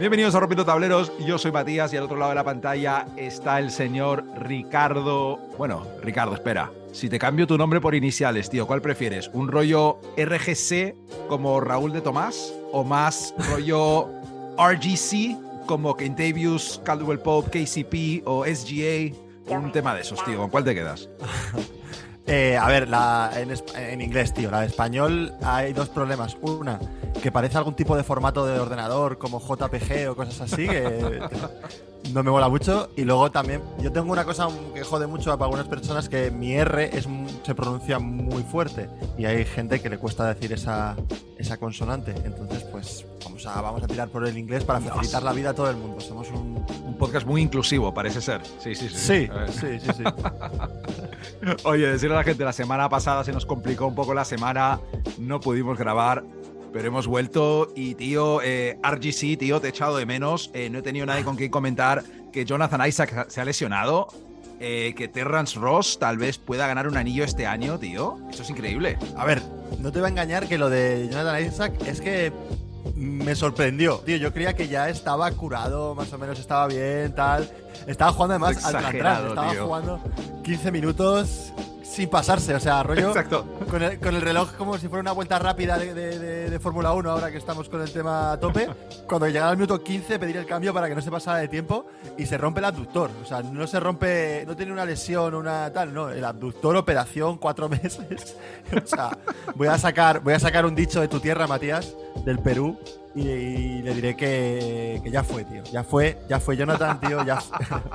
Bienvenidos a Rompiendo Tableros, yo soy Matías y al otro lado de la pantalla está el señor Ricardo. Bueno, Ricardo, espera. Si te cambio tu nombre por iniciales, tío, ¿cuál prefieres? ¿Un rollo RGC como Raúl de Tomás o más rollo RGC como Kentavious, Caldwell Pope, KCP o SGA? Un tema de esos, tío. ¿Con cuál te quedas? Eh, a ver, la, en, en, inglés, tío. La de español hay dos problemas. Una, que parece algún tipo de formato de ordenador como JPG o cosas así, que no me mola mucho. Y luego también, yo tengo una cosa que jode mucho para algunas personas, que mi R es, se pronuncia muy fuerte. Y hay gente que le cuesta decir esa, esa consonante. Entonces, pues vamos a, vamos a tirar por el inglés para facilitar la vida a todo el mundo. Somos un... un podcast muy inclusivo, parece ser. Sí, sí, sí. Sí, sí, sí, sí. Oye, decirle a la gente, la semana pasada se nos complicó un poco la semana, no pudimos grabar, pero hemos vuelto y, tío, eh, RGC, tío, te he echado de menos. Eh, no he tenido nadie con quien comentar que Jonathan Isaac se ha lesionado. Eh, que Terrence Ross tal vez pueda ganar un anillo este año, tío. Eso es increíble. A ver, no te va a engañar que lo de Jonathan Isaac es que me sorprendió. Tío, yo creía que ya estaba curado, más o menos estaba bien, tal. Estaba jugando además al estaba jugando 15 minutos sin pasarse, o sea, rollo. Exacto. Con el, con el reloj como si fuera una vuelta rápida de, de, de, Fórmula 1, ahora que estamos con el tema a tope. Cuando llegaba al minuto 15, pedir el cambio para que no se pasara de tiempo y se rompe el abductor. O sea, no se rompe, no tiene una lesión, una tal, no. El abductor, operación, cuatro meses. o sea, voy a sacar, voy a sacar un dicho de tu tierra, Matías, del Perú, y, y, le diré que, que, ya fue, tío. Ya fue, ya fue Jonathan, tío. Ya,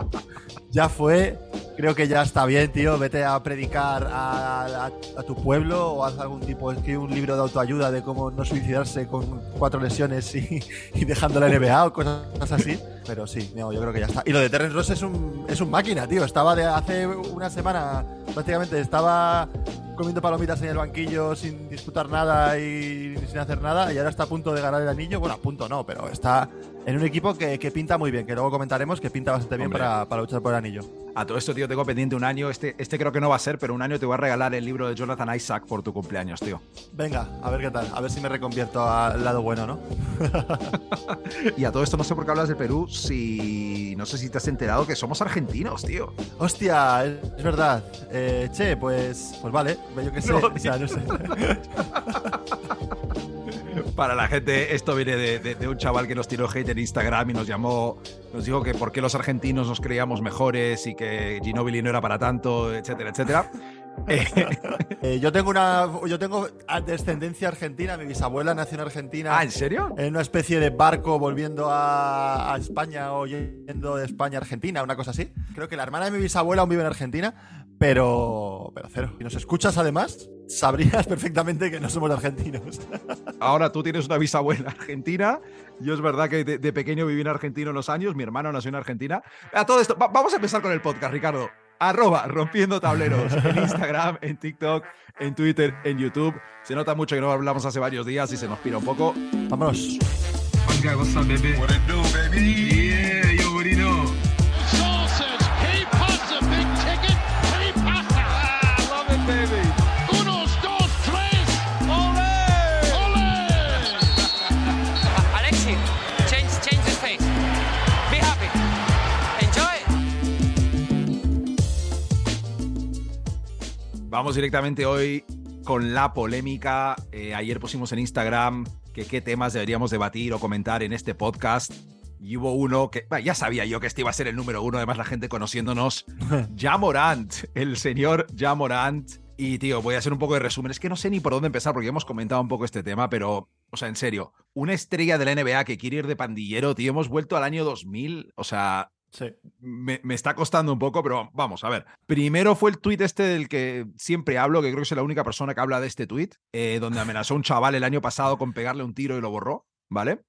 ya fue. Creo que ya está bien, tío. Vete a predicar a, a, a, tu pueblo o haz algún tipo, escribe un libro de autoayuda de cómo no suicidarse con cuatro lesiones y, y dejando la NBA o cosas así. Pero sí, no, yo creo que ya está. Y lo de Terrence Ross es un, es un máquina, tío. Estaba de hace una semana, prácticamente, estaba comiendo palomitas en el banquillo sin disputar nada y sin hacer nada y ahora está a punto de ganar el anillo. Bueno, a punto no, pero está en un equipo que, que pinta muy bien, que luego comentaremos que pinta bastante bien para, para, luchar por el anillo. A todo esto, tío, tengo pendiente un año. Este, este creo que no va a ser, pero un año te voy a regalar el libro de Jonathan Isaac por tu cumpleaños, tío. Venga, a ver qué tal. A ver si me reconvierto al lado bueno, ¿no? y a todo esto no sé por qué hablas de Perú, si no sé si te has enterado que somos argentinos, tío. Hostia, es verdad. Eh, che, pues, pues vale, yo qué sé. No, o sea, no sé. Para la gente, esto viene de, de, de, un chaval que nos tiró hate en Instagram y nos llamó, nos dijo que por qué los argentinos nos creíamos mejores y que Ginobili no era para tanto, etcétera, etcétera. eh, yo tengo una yo tengo descendencia argentina, mi bisabuela nació en Argentina. Ah, ¿en serio? En una especie de barco volviendo a, a, España o yendo de España a Argentina, una cosa así. Creo que la hermana de mi bisabuela aún vive en Argentina, pero pero cero. Si nos escuchas además, sabrías perfectamente que no somos argentinos. Ahora tú tienes una bisabuela argentina. Yo es verdad que de, de pequeño viví en Argentina unos años, mi hermano nació en Argentina. A todo esto, va, vamos a empezar con el podcast, Ricardo arroba rompiendo tableros en Instagram, en TikTok, en Twitter, en YouTube. Se nota mucho que no hablamos hace varios días y se nos pira un poco. Vámonos. Okay, what's up, baby? Vamos directamente hoy con la polémica. Eh, ayer pusimos en Instagram que qué temas deberíamos debatir o comentar en este podcast. Y hubo uno que bah, ya sabía yo que este iba a ser el número uno, además la gente conociéndonos. Jamorant, el señor Jamorant. Y tío, voy a hacer un poco de resumen. Es que no sé ni por dónde empezar porque hemos comentado un poco este tema, pero, o sea, en serio, una estrella de la NBA que quiere ir de pandillero, tío, hemos vuelto al año 2000. O sea, Sí. me, me, está costando un poco, pero vamos, a ver. Primero fue el tuit este del que siempre hablo, que creo que soy la única persona que habla de este tuit, eh, donde amenazó a un chaval el año pasado con pegarle un tiro y lo borró, ¿vale?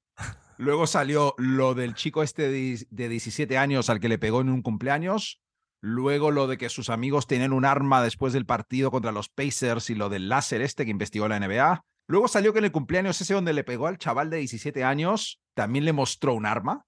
Luego salió lo del chico este de, de 17 años al que le pegó en un cumpleaños. Luego lo de que sus amigos tenían un arma después del partido contra los Pacers y lo del láser este que investigó la NBA. Luego salió que en el cumpleaños ese donde le pegó al chaval de 17 años también le mostró un arma.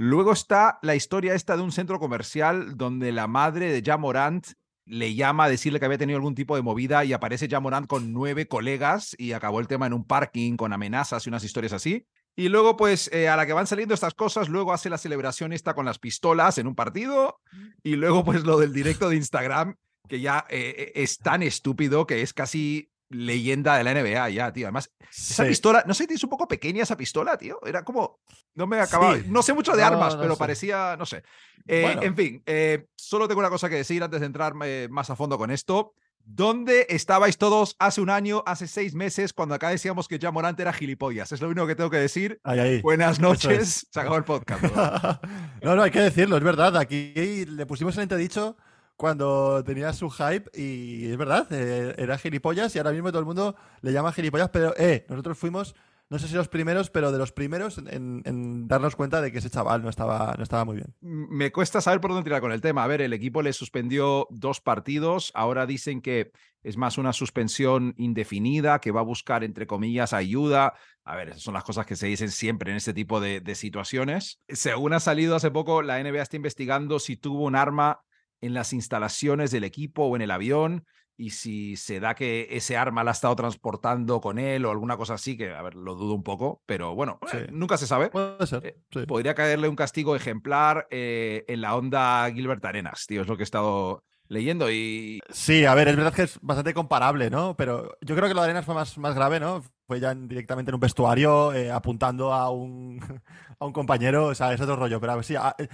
Luego está la historia esta de un centro comercial donde la madre de Jamorant le llama a decirle que había tenido algún tipo de movida y aparece Jamorant con nueve colegas y acabó el tema en un parking con amenazas y unas historias así. Y luego, pues, eh, a la que van saliendo estas cosas, luego hace la celebración esta con las pistolas en un partido. Y luego, pues, lo del directo de Instagram, que ya eh, es tan estúpido que es casi leyenda de la NBA ya, tío. Además, esa Sí. pistola, no sé, es un poco pequeña esa pistola, tío. Era como, no me acababa, Sí. no sé mucho de No, armas, no pero sé. parecía, no sé. Eh, Bueno. En fin, eh, solo tengo una cosa que decir antes de entrar eh, más a fondo con esto. ¿Dónde estabais todos hace un año, hace seis meses, cuando acá decíamos que ya Morant era gilipollas? Es lo único que tengo que decir. Ahí, ahí. Buenas noches. es. Se acabó el podcast. no, no, hay que decirlo, es verdad. Aquí le pusimos el entredicho cuando tenía su hype y es verdad, eh, era gilipollas y ahora mismo todo el mundo le llama gilipollas, pero eh, nosotros fuimos, no sé si los primeros, pero de los primeros en, darnos cuenta de que ese chaval no estaba, no estaba muy bien. Me cuesta saber por dónde tirar con el tema. A ver, el equipo le suspendió dos partidos. Ahora dicen que es más una suspensión indefinida, que va a buscar, entre comillas, ayuda. A ver, esas son las cosas que se dicen siempre en este tipo de situaciones. Según ha salido hace poco, la NBA está investigando si tuvo un arma en las instalaciones del equipo o en el avión y si se da que ese arma la ha estado transportando con él o alguna cosa así, que a ver, lo dudo un poco, pero bueno, Sí. eh, nunca se sabe. Puede ser. Eh, sí. Podría caerle un castigo ejemplar eh, en la onda Gilbert Arenas, tío, es lo que he estado leyendo y Sí, a ver, es verdad que es bastante comparable, ¿no? Pero yo creo que lo de Arenas fue más, más grave, ¿no? Fue ya en- directamente en un vestuario eh, apuntando a un, a un compañero, o sea, es otro rollo. Pero a ver, sí, eh,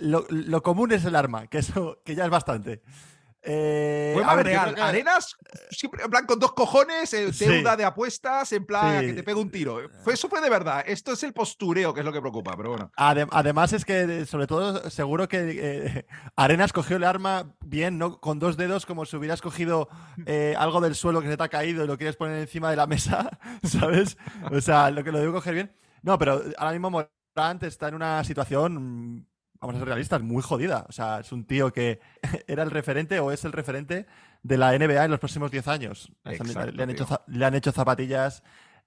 lo, lo común es el arma, que eso que ya es bastante. Eh, fue a ver, real. que- Arenas, siempre en plan con dos cojones, eh, Sí. deuda de apuestas, en plan que te pega un tiro. Eso fue de verdad. Esto es el postureo, que es lo que preocupa, pero bueno. Adem- además es que, sobre todo, seguro que eh, Arenas cogió el arma bien, ¿no? Con dos dedos, como si hubieras cogido eh, algo del suelo que se te ha caído y lo quieres poner encima de la mesa, ¿sabes? O sea, lo que lo debo coger bien. No, pero ahora mismo Morant está en una situación, vamos a ser realistas, muy jodida. O sea, es un tío que era el referente o es el referente de la NBA en los próximos 10 años. Le- Exacto, le, han hecho, le han hecho zapatillas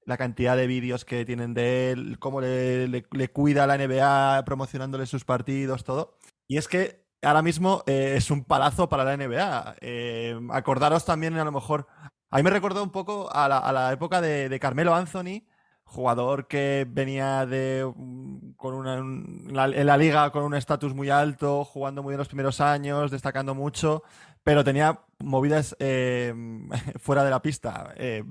la cantidad de vídeos que tienen de él, cómo le, le- le cuida la NBA promocionándole sus partidos, todo. Y es que ahora mismo eh, es un palazo para la NBA. Eh, acordaros también, a lo mejor, a mí me recordó un poco a la, a la época de, de Carmelo Anthony, jugador que venía de con una, en la, en la liga con un estatus muy alto, jugando muy bien los primeros años, destacando mucho, pero tenía movidas eh, fuera de la pista. Eh,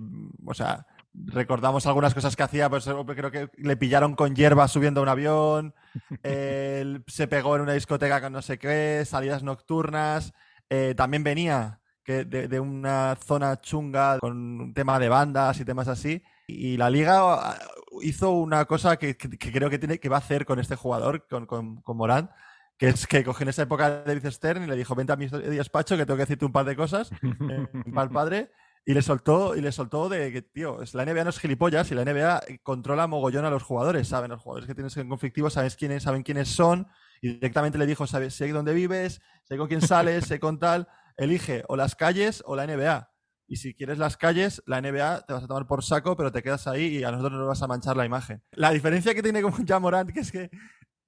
o sea, recordamos algunas cosas que hacía, pues creo que le pillaron con hierba subiendo a un avión, se pegó en una discoteca con no sé qué, salidas nocturnas, eh, también venía que de, de una zona chunga con un tema de bandas y temas así, y la liga ah, hizo una cosa que, que- que creo que, tiene, que va a hacer con este jugador, con, con, con Morán, que es que cogió en esa época a David Stern y le dijo, vente a mi despacho que tengo que decirte un par de cosas, eh, para el padre, y le soltó, y le soltó de que, tío, es- la NBA no es gilipollas y la NBA controla mogollón a los jugadores, saben, los jugadores que tienes en conflictivo, sabes quiénes, saben quiénes son, y directamente le dijo, sabes, sé dónde vives, sé con quién sales, sé con tal, elige o las calles o la NBA. Y si quieres las calles, la NBA te vas a tomar por saco, pero te quedas ahí y a nosotros nos vas a manchar la imagen. La diferencia que tiene con Morant, que es que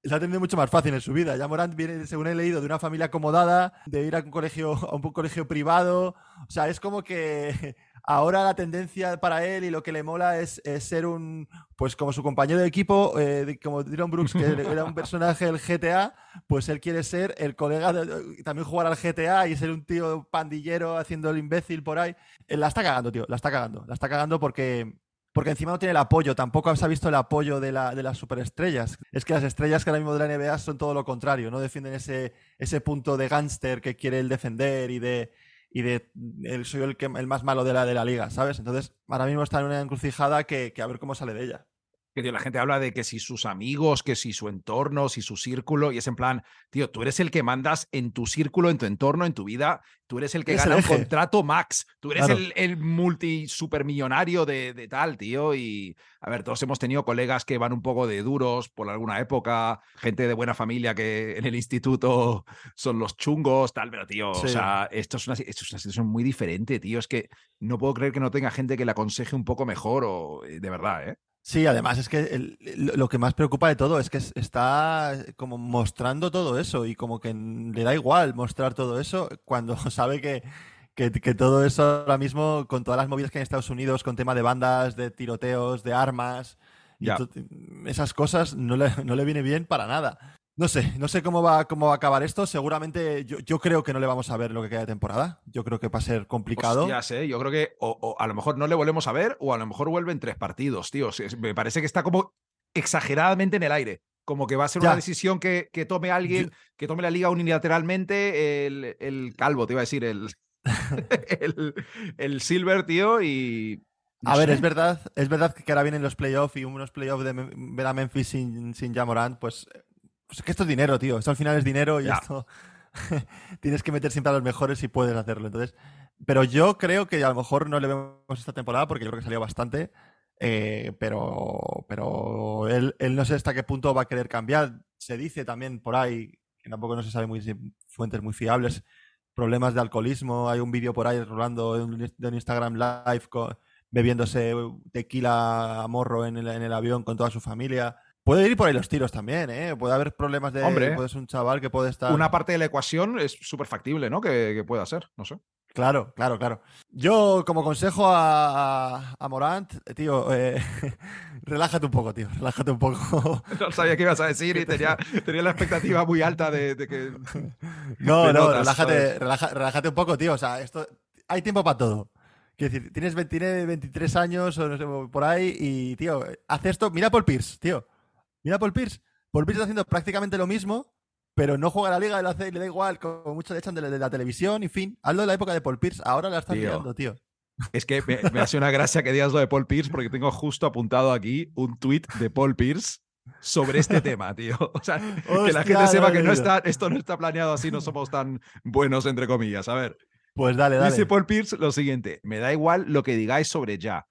se ha tenido mucho más fácil en su vida. Ya Morant viene, según he leído, de una familia acomodada, de ir a un colegio, a un colegio privado. O sea, es como que ahora la tendencia para él y lo que le mola es, es ser un, pues como su compañero de equipo, eh, como Dylan Brooks, que era un personaje del GTA, pues él quiere ser el colega, de- también jugar al GTA y ser un tío pandillero haciendo el imbécil por ahí. Eh, La está cagando, tío, la está cagando. La está cagando porque porque encima no tiene el apoyo, tampoco se ha visto el apoyo de, la- de las superestrellas. Es que las estrellas que ahora mismo de la NBA son todo lo contrario, no defienden ese, ese punto de gángster que quiere el defender y de, y de el, soy el, que, el más malo de la, de la liga, ¿sabes? Entonces, ahora mismo está en una encrucijada que, que a ver cómo sale de ella. Que tío, la gente habla de que si sus amigos, que si su entorno, si su círculo, y es en plan, tío, tú eres el que mandas en tu círculo, en tu entorno, en tu vida, tú eres el que gana el contrato max, tú eres Claro. el, el multi supermillonario de, de tal, tío, y a ver, todos hemos tenido colegas que van un poco de duros por alguna época, gente de buena familia que en el instituto son los chungos, tal, pero tío, o sea, esto es, una, esto es una situación muy diferente, tío, es que no puedo creer que no tenga gente que le aconseje un poco mejor, o eh, de verdad, ¿eh? Sí, además es que el- lo- que más preocupa de todo es que es- está como mostrando todo eso y como que le da igual mostrar todo eso cuando sabe que, que, que todo eso ahora mismo, con todas las movidas que hay en Estados Unidos, con tema de bandas, de tiroteos, de armas, Y esas cosas no le, no le viene bien para nada. No sé, no sé cómo va, cómo va a acabar esto. Seguramente yo, yo creo que no le vamos a ver lo que queda de temporada. Yo creo que va a ser complicado. Ya sé, yo creo que o, o a lo mejor no le volvemos a ver o a lo mejor vuelve en tres partidos, tío. Me parece que está como exageradamente en el aire. Como que va a ser Ya. una decisión que, que tome alguien, que tome la liga unilateralmente, el, el calvo, te iba a decir, el, el, el Silver, tío, y. A ver, es verdad, es verdad que ahora vienen los playoffs y unos playoffs de ver a Memphis sin, sin Jamorant, pues, pues es que esto es dinero, tío. Esto al final es dinero y Ya. esto tienes que meter siempre a los mejores si puedes hacerlo. Entonces, pero yo creo que a lo mejor no le vemos esta temporada porque yo creo que salió bastante. eh, pero pero él, él no sé hasta qué punto va a querer cambiar. Se dice también por ahí, que tampoco no se sabe muy fuentes muy fiables, problemas de alcoholismo. Hay un vídeo por ahí rolando de un, de un Instagram live con, bebiéndose tequila a morro en el, en el avión con toda su familia. Puede ir por ahí los tiros también, ¿eh? Puede haber problemas de... Hombre. Puede ser un chaval que puede estar... Una parte de la ecuación es súper factible, ¿no? Que, que pueda ser, no sé. Claro, claro, claro. Yo, como consejo a, a- a Morant, eh, tío, eh, relájate un poco, tío. Relájate un poco. No sabía qué ibas a decir y tenía, tenía la expectativa muy alta de, de que. No, de no, notas, relájate, relájate un poco, tío. O sea, esto hay tiempo para todo. Quiero decir, tienes 20 tiene 23 años o no sé, por ahí y, tío, hace esto. Mira Paul Pierce, tío. Mira Paul Pierce. Paul Pierce está haciendo prácticamente lo mismo, pero no juega a la liga, él hace, le da igual, como mucho le echan de, la- de la televisión y fin. Hazlo de la época de Paul Pierce, ahora la están Tío. liando, tío. Es que me, me hace una gracia que digas lo de Paul Pierce porque tengo justo apuntado aquí un tweet de Paul Pierce sobre este tema, tío. O sea, que la gente sepa no que no está, esto no está planeado así, no somos tan buenos, entre comillas. A ver, Pues dale, dale. dice Paul Pierce lo siguiente: Me da igual lo que digáis sobre ya.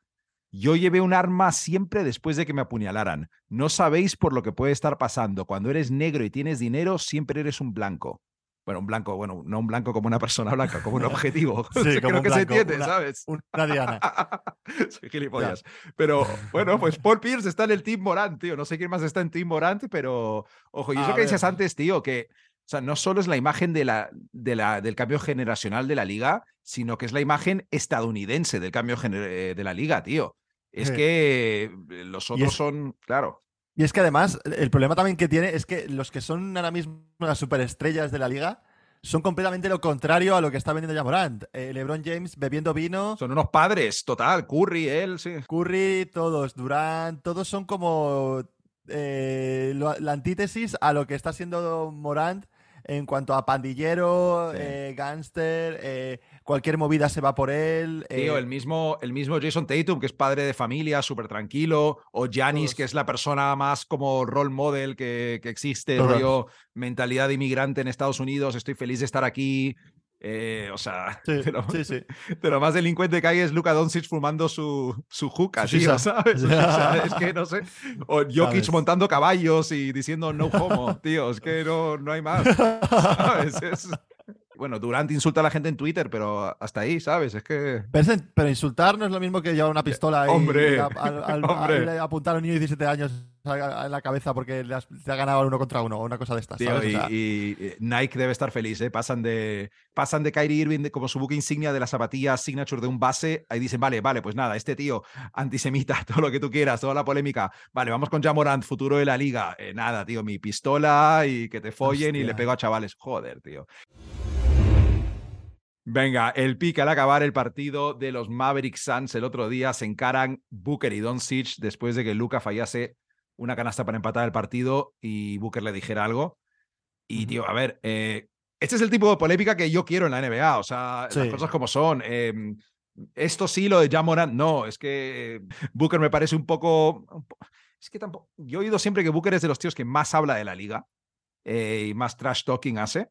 Yo llevé un arma siempre después de que me apuñalaran. No sabéis por lo que puede estar pasando. Cuando eres negro y tienes dinero, siempre eres un blanco. Bueno, un blanco, bueno, no un blanco como una persona blanca, como un objetivo. Sí, Creo como un que se blanco, entiende, una- ¿sabes? Una diana. Soy gilipollas. Pero bueno, pues Paul Pierce está en el Team Morant, tío. No sé quién más está en Team Morant, pero ojo, y A eso que ver. antes, tío, que o sea, no solo es la imagen de la, de la, del cambio generacional de la liga, sino que es la imagen estadounidense del cambio eh, de la liga, tío. Es Sí. que eh, los otros es- son, claro. Y es que además, el problema también que tiene es que los que son ahora mismo las superestrellas de la liga son completamente lo contrario a lo que está vendiendo ya Morant. Eh, LeBron James bebiendo vino, Son unos padres, total. Curry, él, sí. Curry, todos, Durant, todos son como eh, lo- la antítesis a lo que está siendo Morant en cuanto a pandillero, Sí. eh, gángster, eh, cualquier movida se va por él. Tío, eh, el mismo, el mismo Jason Tatum, que es padre de familia, súper tranquilo, o Todos. que es la persona más como role model que, que existe, rollo mentalidad de inmigrante en Estados Unidos, estoy feliz de estar aquí. eh, o sea, sí, de, lo, sí, sí. de lo más delincuente que hay es Luka Doncic fumando su, su juca, tío. ¿sabes? O sea, es que no sé. O Jokic ¿Sabes? montando caballos y diciendo no homo, tío, es que no, no hay más. ¿sabes? Es- Bueno, Durant insulta a la gente en Twitter, pero hasta ahí, ¿sabes? Es que. Pero, pero insultar no es lo mismo que llevar una pistola y Hombre, a, hombre. apuntar a un niño de 17 años a- la cabeza porque le has, te ha ganado uno contra uno o una cosa de estas. Tío, ¿sabes? O y, sea, y, eh, Nike debe estar feliz, ¿eh? Pasan de, pasan de Kyrie Irving de- como su buque insignia de las zapatillas signature de un base. Ahí dicen, vale, vale, pues nada, este tío antisemita, todo lo que tú quieras, toda la polémica. Vale, vamos con Jamorant, futuro de la liga. Eh, nada, tío, mi pistola y que te follen y le pego a chavales. Joder, tío. Venga, el pique al acabar el partido de los Maverick Suns el otro día se encaran Booker y Doncic después de que Luca fallase una canasta para empatar el partido y Booker le dijera algo. Y, tío, a ver, eh, este es el tipo de polémica que yo quiero en la NBA. O sea, las Sí. cosas como son. Eh, esto sí, lo de Jamorant, no. Es que Booker me parece un poco. Es que tampoco. Yo he oído siempre que Booker es de los tíos que más habla de la liga eh, y más trash talking hace.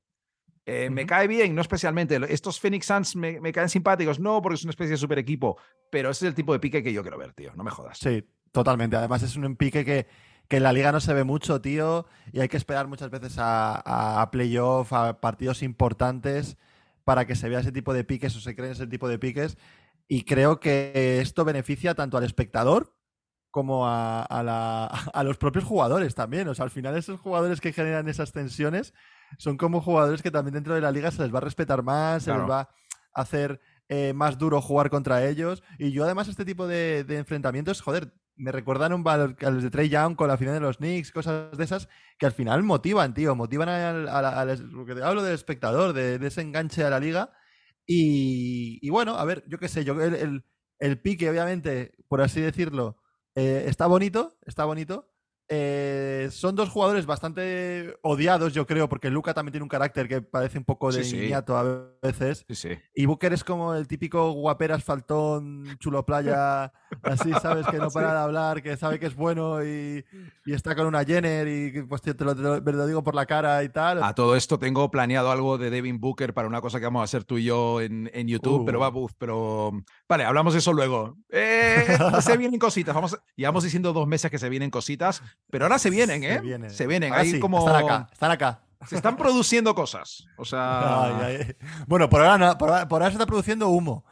Eh, Me cae bien, no especialmente. Estos Phoenix Suns me, me caen simpáticos, no, porque es una especie de super equipo. Pero ese es el tipo de pique que yo quiero ver, tío. No me jodas. Sí, totalmente. Además es un pique que, que en la liga no se ve mucho, tío, y hay que esperar muchas veces a, a playoff, a partidos importantes para que se vea ese tipo de piques o se creen ese tipo de piques. Y creo que esto beneficia tanto al espectador como a, a la- a los propios jugadores también. O sea, al final esos jugadores que generan esas tensiones son como jugadores que también dentro de la liga se les va a respetar más, se les va a hacer eh, más duro jugar contra ellos. Y yo además este tipo de, de enfrentamientos, joder, me valor a los de Trey Young con la final de los Knicks, cosas de esas, que al final motivan, tío, motivan al, al- lo que te hablo del espectador, de, de ese enganche a la liga. Y, y bueno, a ver, yo qué sé, yo el, el- el pique, obviamente, por así decirlo, eh, está bonito, está bonito. Eh, son dos jugadores bastante odiados, yo creo, porque Luca también tiene un carácter que parece un poco de Sí, sí. niñato a veces. Sí. Y Booker es como el típico guaperas faltón, chulo playa, así, ¿sabes? Que no para de hablar, que sabe que es bueno y, y está con una Jenner y pues te lo, te lo- te lo digo por la cara y tal. A todo esto tengo planeado algo de Devin Booker para una cosa que vamos a hacer tú y yo en, en YouTube, Uh. pero va, uf, pero vale, hablamos de eso luego. Eh, se vienen cositas, vamos, llevamos diciendo dos meses que se vienen cositas, pero ahora se vienen, ¿eh? Se viene. Se vienen, ahí sí, como Están acá, están acá. se están produciendo cosas, o sea, Ay, ay. Bueno, por ahora, por, ahora, por ahora se está produciendo humo.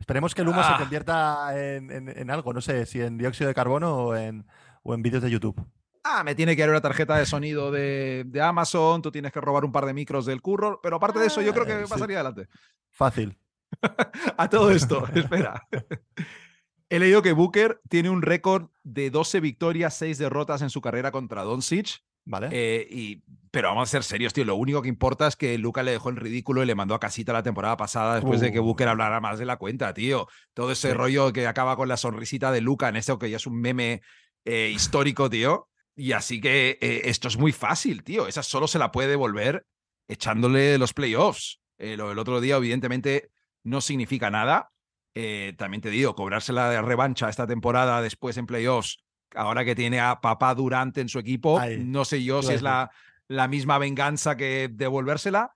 Esperemos que el humo Ah. se convierta en, en- en algo, no sé, si en dióxido de carbono o en, o en vídeos de YouTube. ah, me tiene que dar una tarjeta de sonido de, de Amazon, tú tienes que robar un par de micros del curro, pero aparte de eso yo creo que Ah, va a sí. salir adelante. Fácil. A todo esto, espera. He leído que Booker tiene un récord de 12 victorias, 6 derrotas en su carrera contra Doncic. ¿Vale? eh, y, pero vamos a ser serios, tío. Lo único que importa es que Luca le dejó en ridículo y le mandó a casita la temporada pasada después de que Uh. Booker hablara más de la cuenta, tío. Todo ese Sí. rollo que acaba con la sonrisita de Luca en eso que ya es un meme eh, histórico, tío. Y así que eh, esto es muy fácil, tío. Esa solo se la puede devolver echándole los playoffs. Lo del otro día, evidentemente, no significa nada. Eh, también te digo, cobrarse la revancha esta temporada después en playoffs, ahora que tiene a papá Durante en su equipo, Ay, no sé yo si es la, la misma venganza que devolvérsela.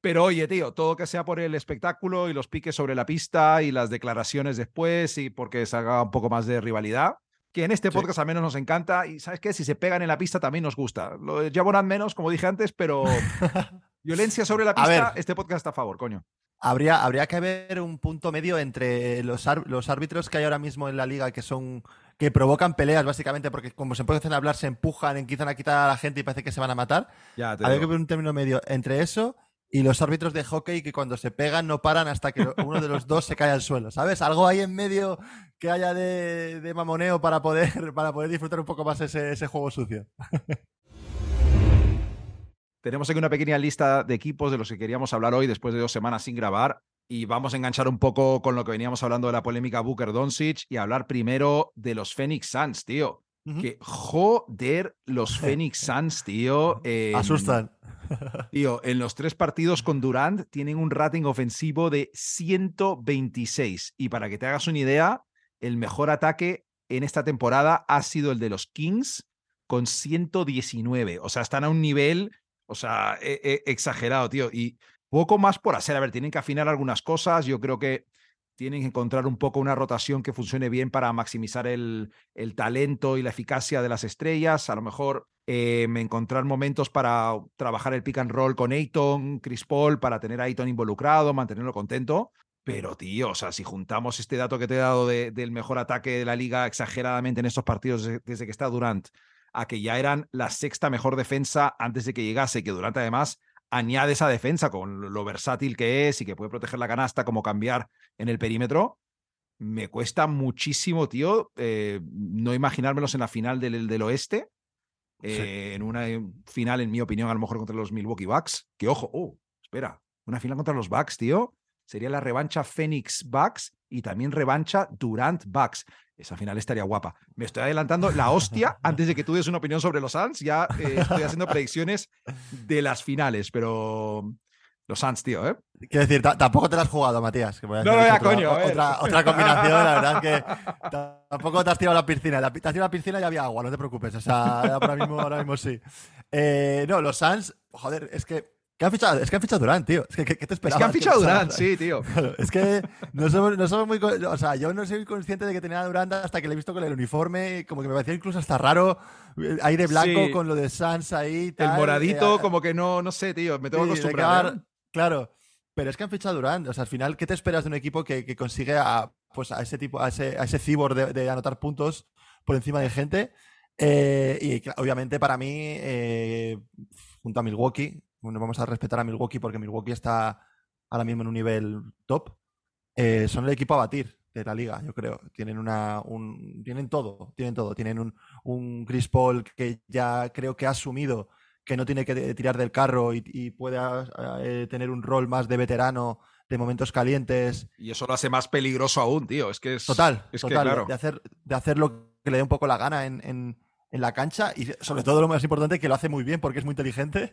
Pero oye, tío, todo que sea por el espectáculo y los piques sobre la pista y las declaraciones después y porque se haga un poco más de rivalidad, que en este Sí. podcast al menos nos encanta y ¿sabes qué? Si se pegan en la pista también nos gusta. Lo de Jamoran menos, como dije antes, pero violencia sobre la pista, este podcast está a favor, coño. Habría, habría que haber un punto medio entre los, los árbitros que hay ahora mismo en la liga que son que provocan peleas básicamente porque como se empiezan a hablar se empujan, empiezan a quitar a la gente y parece que se van a matar. Ya Habría que ver un término medio entre eso y los árbitros de hockey que cuando se pegan no paran hasta que uno de los dos se cae al suelo, ¿sabes? Algo ahí en medio que haya de, de mamoneo para poder, para poder disfrutar un poco más ese, ese juego sucio. Tenemos aquí una pequeña lista de equipos de los que queríamos hablar hoy después de dos semanas sin grabar y vamos a enganchar un poco con lo que veníamos hablando de la polémica Booker Doncic y hablar primero de los Phoenix Suns, tío. Que joder los Phoenix Suns, tío. Asustan. Tío, en los tres partidos con Durant tienen un rating ofensivo de 126 y para que te hagas una idea, el mejor ataque en esta temporada ha sido el de los Kings con 119. O sea, están a un nivel, o sea, e- e- exagerado, tío. Y poco más por hacer. A ver, tienen que afinar algunas cosas. Yo creo que tienen que encontrar un poco una rotación que funcione bien para maximizar el, el talento y la eficacia de las estrellas. A lo mejor eh, encontrar momentos para trabajar el pick and roll con Ayton, Chris Paul, para tener a Ayton involucrado, mantenerlo contento. Pero, tío, o sea, si juntamos este dato que te he dado de- del mejor ataque de la liga exageradamente en estos partidos desde que está Durant, a que ya eran la sexta mejor defensa antes de que llegase, que Durant además añade esa defensa con lo versátil que es y que puede proteger la canasta, como cambiar en el perímetro, me cuesta muchísimo, tío, eh, no imaginármelos en la final del, del oeste, eh, en una eh, final, en mi opinión, a lo mejor contra los Milwaukee Bucks, que ojo, oh, espera, una final contra los Bucks, tío, sería la revancha Phoenix Bucks y también revancha Durant Bucks. Esa final estaría guapa. Me estoy adelantando la hostia antes de que tú des una opinión sobre los Suns. Ya eh, estoy haciendo predicciones de las finales, pero los Suns, tío, ¿eh? Quiero decir, ta- tampoco te la has jugado, Matías. Que voy a No, no, ya, otra, coño, ver. otra, otra combinación, la verdad que tampoco te has tirado a la piscina. La, te has tirado a la piscina y había agua, no te preocupes. O sea, ahora mismo, ahora mismo sí. Eh, no, los Suns, joder, es que. ¿Qué han fichado? Es que han fichado a Durant, tío. Es que, ¿qué, te Es esperabas? que han fichado? Durant, sí, tío. Claro, es que no somos, no somos muy. O sea, yo no soy consciente de que tenía a Durant hasta que le he visto con el uniforme. Como que me parecía incluso hasta raro. eh, Aire blanco Sí. con lo de Suns ahí. El tal, moradito, eh, como que no, no sé, tío, me tengo que Sí, acostumbrar. Claro, pero es que han fichado a Durant. O sea, al final, ¿qué te esperas de un equipo que, que consigue a, pues a ese tipo, a ese, a ese cibor de, de anotar puntos por encima de gente? Eh, y obviamente para mí, eh, junto a Milwaukee, bueno, vamos a respetar a Milwaukee porque Milwaukee está ahora mismo en un nivel top. eh, son el equipo a batir. de la liga, yo creo. Tienen una un, tienen todo, tienen todo. Tienen un, un Chris Paul que ya creo que ha asumido que no tiene que tirar del carro y, y puede eh, tener un rol más de veterano de momentos calientes. Y eso lo hace más peligroso aún, tío. Es que es. Total, es que, total. claro. de, hacer, de hacer lo que le dé un poco la gana en, en- en la cancha y sobre todo lo más importante que lo hace muy bien porque es muy inteligente.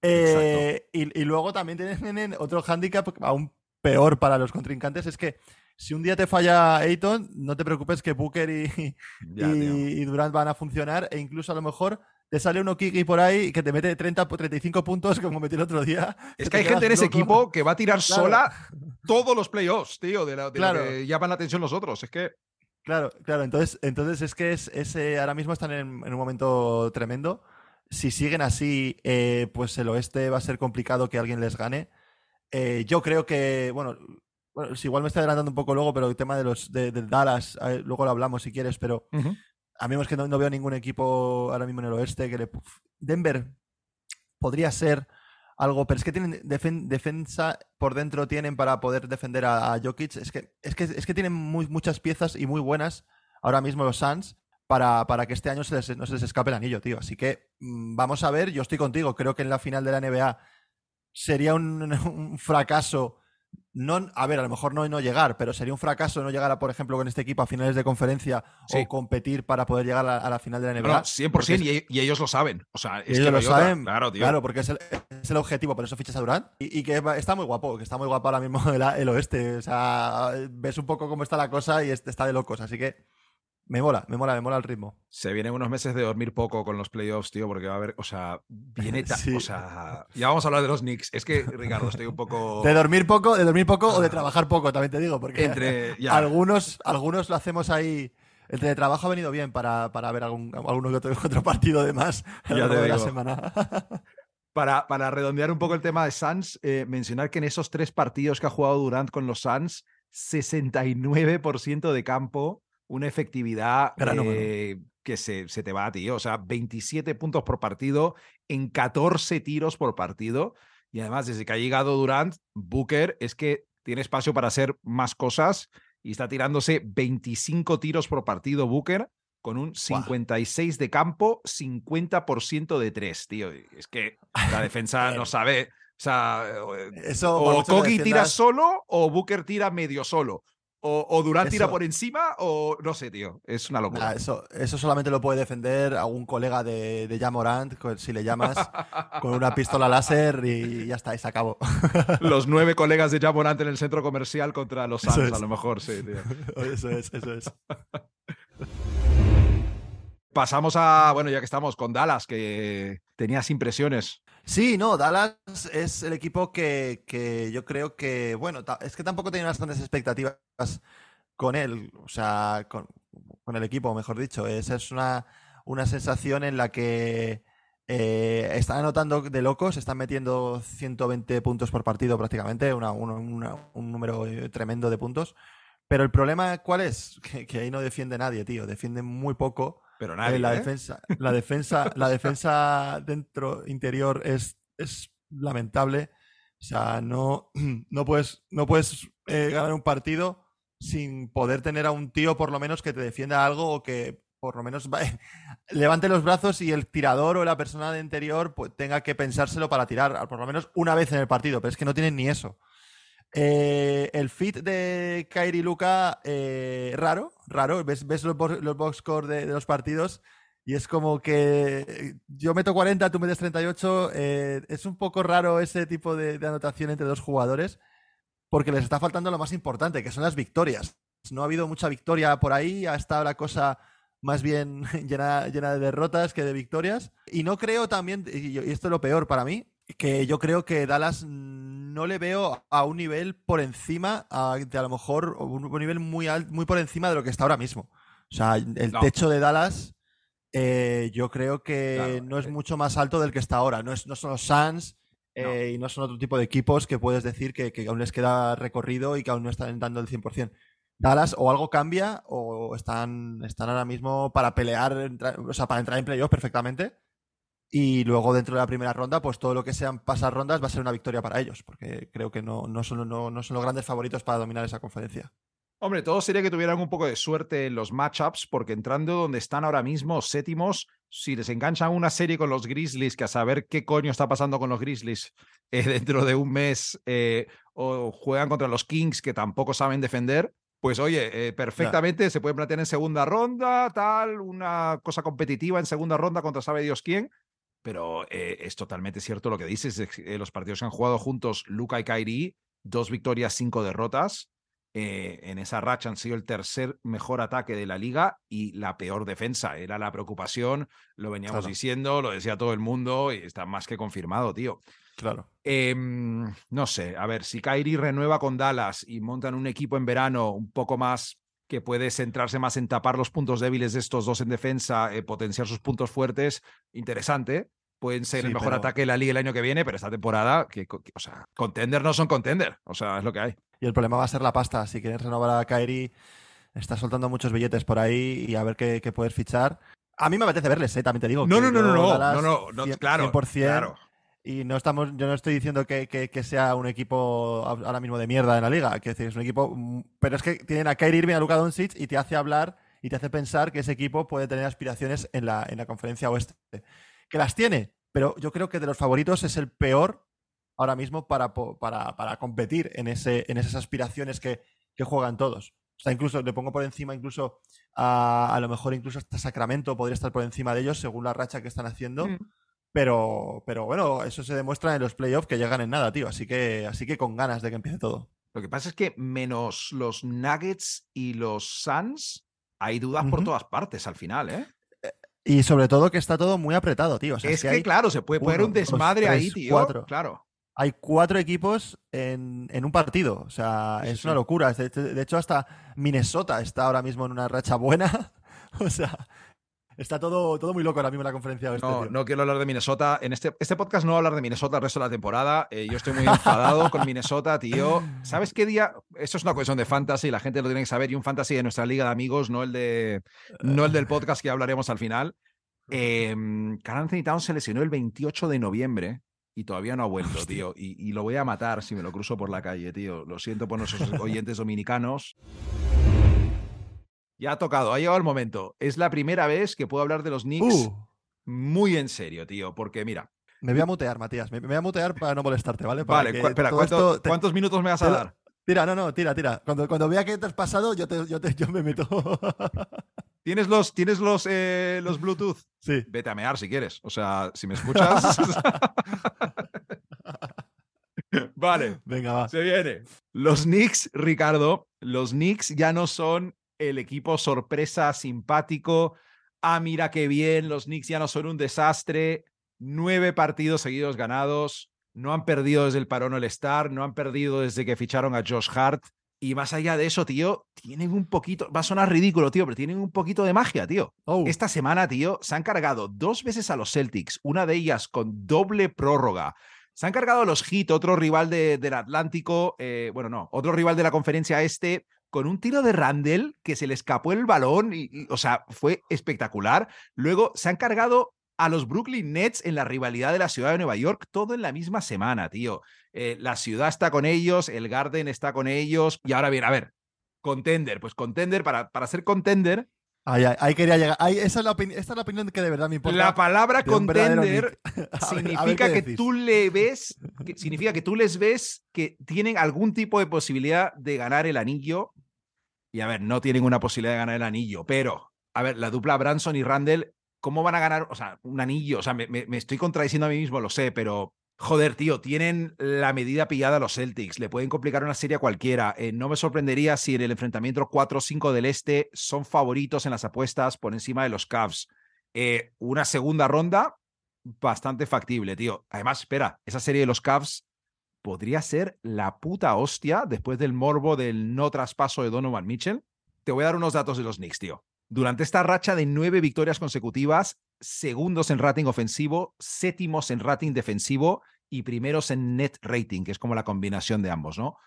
Eh, y, y luego también tienen otro hándicap aún peor para los contrincantes, es que si un día te falla Ayton, no te preocupes que Booker y, Ya, y, Durant van a funcionar e incluso a lo mejor te sale uno Kiki por ahí que te mete 30 o 35 puntos como metió el otro día. Es que hay gente en ese loco. equipo que va a tirar Claro. sola todos los playoffs, tío, de, la, de Claro. lo que llaman la atención los otros. Es que. Claro, claro. Entonces, entonces es que es, es, eh, ahora mismo están en, en un momento tremendo. Si siguen así, eh, pues el oeste va a ser complicado que alguien les gane. Eh, yo creo que, bueno, bueno, si igual me estoy adelantando un poco luego, pero el tema de los de, Dallas, luego lo hablamos si quieres, pero a mí es que no, no veo ningún equipo ahora mismo en el oeste que le... Denver podría ser algo, pero es que tienen defen- defensa por dentro tienen para poder defender a, Jokic. Es que, es que, es que tienen muy, muchas piezas y muy buenas ahora mismo los Suns para, para que este año no se les escape el anillo, tío. Así que mm, vamos a ver, yo estoy contigo. Creo que en la final de la NBA sería un, un fracaso. No, a ver, a lo mejor no, no llegar, pero sería un fracaso no llegar, a, por ejemplo, con este equipo a finales de conferencia Sí. o competir para poder llegar a la, a la final de la NBA. no, 100% porque es- y, e- y ellos lo saben. O sea, es ellos que lo saben. Claro, tío. Claro, porque es el, es el objetivo, por eso fichas a Durant. Y, y que está muy guapo, que está muy guapo ahora mismo el, el oeste. O sea, ves un poco cómo está la cosa y es- está de locos. Así que me mola, me mola, me mola el ritmo. Se vienen unos meses de dormir poco con los playoffs, tío, porque va a haber, o sea, viene ta- Sí. o sea, ya vamos a hablar de los Knicks. Es que, Ricardo, estoy un poco De dormir poco, de dormir poco o de trabajar poco, también te digo, porque entre ya. algunos, algunos lo hacemos ahí. El teletrabajo ha venido bien para, para ver algún, alguno que otro, partido de más a lo largo de la semana. Para, para redondear un poco el tema de Suns, eh, mencionar que en esos tres partidos que ha jugado Durant con los Suns, 69% de campo, una efectividad eh, que se, se te va, tío. O sea, 27 puntos por partido en 14 tiros por partido. Y además, desde que ha llegado Durant, Booker es que tiene espacio para hacer más cosas y está tirándose 25 tiros por partido Booker con un 56 de campo, 50% de tres, tío. Y Es que la defensa no sabe. O sea, Eso, por o Kogi tira solo o Booker tira medio solo. O, o Durant tira por encima o no sé, tío. Es una locura. Nah, eso, eso solamente lo puede defender algún colega de, de Jamorant, si le llamas, con una pistola láser y ya está, y se acabó. Los nueve colegas de Jamorant en el centro comercial contra los Suns, es. a lo mejor, sí, tío. Eso es, eso es. Pasamos a, bueno, ya que estamos con Dallas, que tenías impresiones. Sí, no, Dallas es el equipo que, que yo creo que, bueno, es que tampoco tenía unas expectativas con él, o sea, con, el equipo, mejor dicho. Esa es una, una sensación en la que eh, están anotando de locos, están metiendo 120 puntos por partido prácticamente, una- una- un número eh, tremendo de puntos. Pero el problema, ¿cuál es? Que, ahí no defiende nadie, tío. Defienden muy poco. Pero Eh, nadie. la ¿eh? defensa, la defensa, la defensa dentro interior es, es lamentable. O sea, no, no puedes, no puedes eh, ganar un partido sin poder tener a un tío por lo menos que te defienda algo o que por lo menos va- levante los brazos y el tirador o la persona de interior pues, tenga que pensárselo para tirar, por lo menos una vez en el partido, pero es que no tienen ni eso. Eh, el fit de Kairi Luca, eh, raro, raro. Ves, ves los, los box score de, de los partidos y es como que yo meto 40, tú metes 38. eh, es un poco raro ese tipo de, de anotación entre dos jugadores porque les está faltando lo más importante, que son las victorias. No ha habido mucha victoria por ahí, ha estado la cosa más bien llena, llena de derrotas que de victorias. Y no creo también, y y esto es lo peor para mí, que yo creo que Dallas no le veo a un nivel por encima, a, de a lo mejor un, nivel muy alto, muy por encima de lo que está ahora mismo. O sea, el No. techo de Dallas eh, yo creo que Claro, no es eh. mucho más alto del que está ahora. No, es, no son los Suns eh, y no son otro tipo de equipos que puedes decir que, que aún les queda recorrido y que aún no están dando el 100%. Dallas o algo cambia o están, están ahora mismo para pelear, o sea, para entrar en playoff perfectamente. Y luego dentro de la primera ronda, pues todo lo que sean pasar rondas va a ser una victoria para ellos, porque creo que no, no, son, no, no son los grandes favoritos para dominar esa conferencia. Hombre, todo sería que tuvieran un poco de suerte en los matchups, porque entrando donde están ahora mismo, séptimos, si les enganchan una serie con los Grizzlies, que a saber qué coño está pasando con los Grizzlies eh, dentro de un mes, eh, o juegan contra los Kings, que tampoco saben defender, pues oye, eh, perfectamente se pueden plantear en segunda ronda, tal, una cosa competitiva en segunda ronda contra sabe Dios quién. Pero eh, es totalmente cierto lo que dices. eh, los partidos que han jugado juntos, Luca y Kairi, dos victorias, cinco derrotas. eh, en esa racha han sido el tercer mejor ataque de la liga y la peor defensa. Era la preocupación, lo veníamos Claro. diciendo, lo decía todo el mundo y está más que confirmado, tío. Claro. Em, no sé, a ver, si Kyrie renueva con Dallas y montan un equipo en verano un poco más que puede centrarse más en tapar los puntos débiles de estos dos en defensa, eh, potenciar sus puntos fuertes, interesante. Pueden ser Sí, el mejor pero- ataque de la liga el año que viene, pero esta temporada, que, que- o sea, contender no son contender. O sea, es lo que hay. Y el problema va a ser la pasta. Si quieres renovar a Kairi, está soltando muchos billetes por ahí y a ver qué, qué puedes fichar. A mí me apetece verles, ¿eh? también te digo. No, no, no, no, no, no, no, no, claro, 100%, claro. Y no estamos, yo no estoy diciendo que, que- sea un equipo ahora mismo de mierda en la liga. Quiero decir, es un equipo. mm, Pero es que tienen a Kyrie Irving, a Luka Doncic y te hace hablar y te hace pensar que ese equipo puede tener aspiraciones en la, en la conferencia oeste. Que las tiene, pero yo creo que de los favoritos es el peor ahora mismo para, para, para competir en, ese, en esas aspiraciones que, que juegan todos. O sea, incluso le pongo por encima, incluso a, a lo mejor incluso hasta Sacramento podría estar por encima de ellos según la racha que están haciendo. Mm. Pero, pero bueno, eso se demuestra en los playoffs que llegan en nada, tío. Así que, así que con ganas de que empiece todo. Lo que pasa es que menos los Nuggets y los Suns, hay dudas por todas partes al final, ¿eh? Y sobre todo que está todo muy apretado, tío. O sea, es que, hay, claro, se puede poner uno, un dos, desmadre ahí, tío. cuatro. Claro. hay cuatro equipos en, en un partido. O sea, Sí, sí, es una locura. De, de hecho, hasta Minnesota está ahora mismo en una racha buena. o sea, está todo, todo muy loco ahora mismo la conferencia oeste, No, tío. no quiero hablar de Minnesota. En este, este podcast no va a hablar de Minnesota el resto de la temporada. Eh, yo estoy muy enfadado con Minnesota, tío. ¿Sabes qué día? Esto es una cuestión de fantasy, la gente lo tiene que saber. Y un fantasy de nuestra liga de amigos, no el, de, no el del podcast que hablaremos al final. Eh, Anthony Towns se lesionó el 28 de noviembre y todavía no ha vuelto, tío. Y, y lo voy a matar si me lo cruzo por la calle, tío. Lo siento por nuestros oyentes dominicanos. Ya ha tocado, ha llegado el momento. Es la primera vez que puedo hablar de los Knicks Uh, muy en serio, tío, porque mira, me voy a mutear, Matías. Me, me voy a mutear para no molestarte, ¿vale? Para vale, espera, todo ¿cuánto- esto te- ¿cuántos minutos me vas a dar? Tira, no, no, tira, tira. Cuando, cuando vea que te has pasado, yo, te, yo, te- yo me meto. ¿Tienes los, ¿tienes los, eh, los Bluetooth? sí. Vete a mear si quieres. O sea, si me escuchas. vale, Venga, va. se viene. Los Knicks, Ricardo, los Knicks ya no son el equipo sorpresa, simpático. Ah, mira qué bien, los Knicks ya no son un desastre. Nueve partidos seguidos ganados. No han perdido desde el parón All Star, no han perdido desde que ficharon a Josh Hart. Y más allá de eso, tío, tienen un poquito, va a sonar ridículo, tío, pero tienen un poquito de magia, tío. Oh, Esta semana, tío, se han cargado dos veces a los Celtics, una de ellas con doble prórroga. Se han cargado a los Heat, otro rival de- del Atlántico, eh, bueno, no, otro rival de la conferencia este, con un tiro de Randall que se le escapó el balón, y, y, o sea, fue espectacular. Luego se han cargado a los Brooklyn Nets en la rivalidad de la ciudad de Nueva York, todo en la misma semana, tío. Eh, la ciudad está con ellos, el Garden está con ellos, y ahora bien, a ver, contender, pues contender, para, para ser contender, Ahí, ahí, ahí quería llegar. Ahí, esa, es la opini- esta es la opinión que de verdad me importa. La palabra contender Nick. A ver- a ver significa qué que decís. tú le ves, que significa que tú les ves que tienen algún tipo de posibilidad de ganar el anillo. Y a ver, no tienen una posibilidad de ganar el anillo, pero, a ver, la dupla Branson y Randall, ¿cómo van a ganar, o sea, un anillo? O sea, me, estoy contradiciendo a mí mismo, lo sé, pero joder, tío, tienen la medida pillada a los Celtics, le pueden complicar una serie a cualquiera. Eh, no me sorprendería si en el enfrentamiento 4-5 del Este son favoritos en las apuestas por encima de los Cavs. Eh, una segunda ronda bastante factible, tío. Además, espera, esa serie de los Cavs podría ser la puta hostia después del morbo del no traspaso de Donovan Mitchell. Te voy a dar unos datos de los Knicks, tío. Durante esta racha de nueve victorias consecutivas, segundos en rating ofensivo, séptimos en rating defensivo y primeros en net rating, que es como la combinación de ambos, ¿no?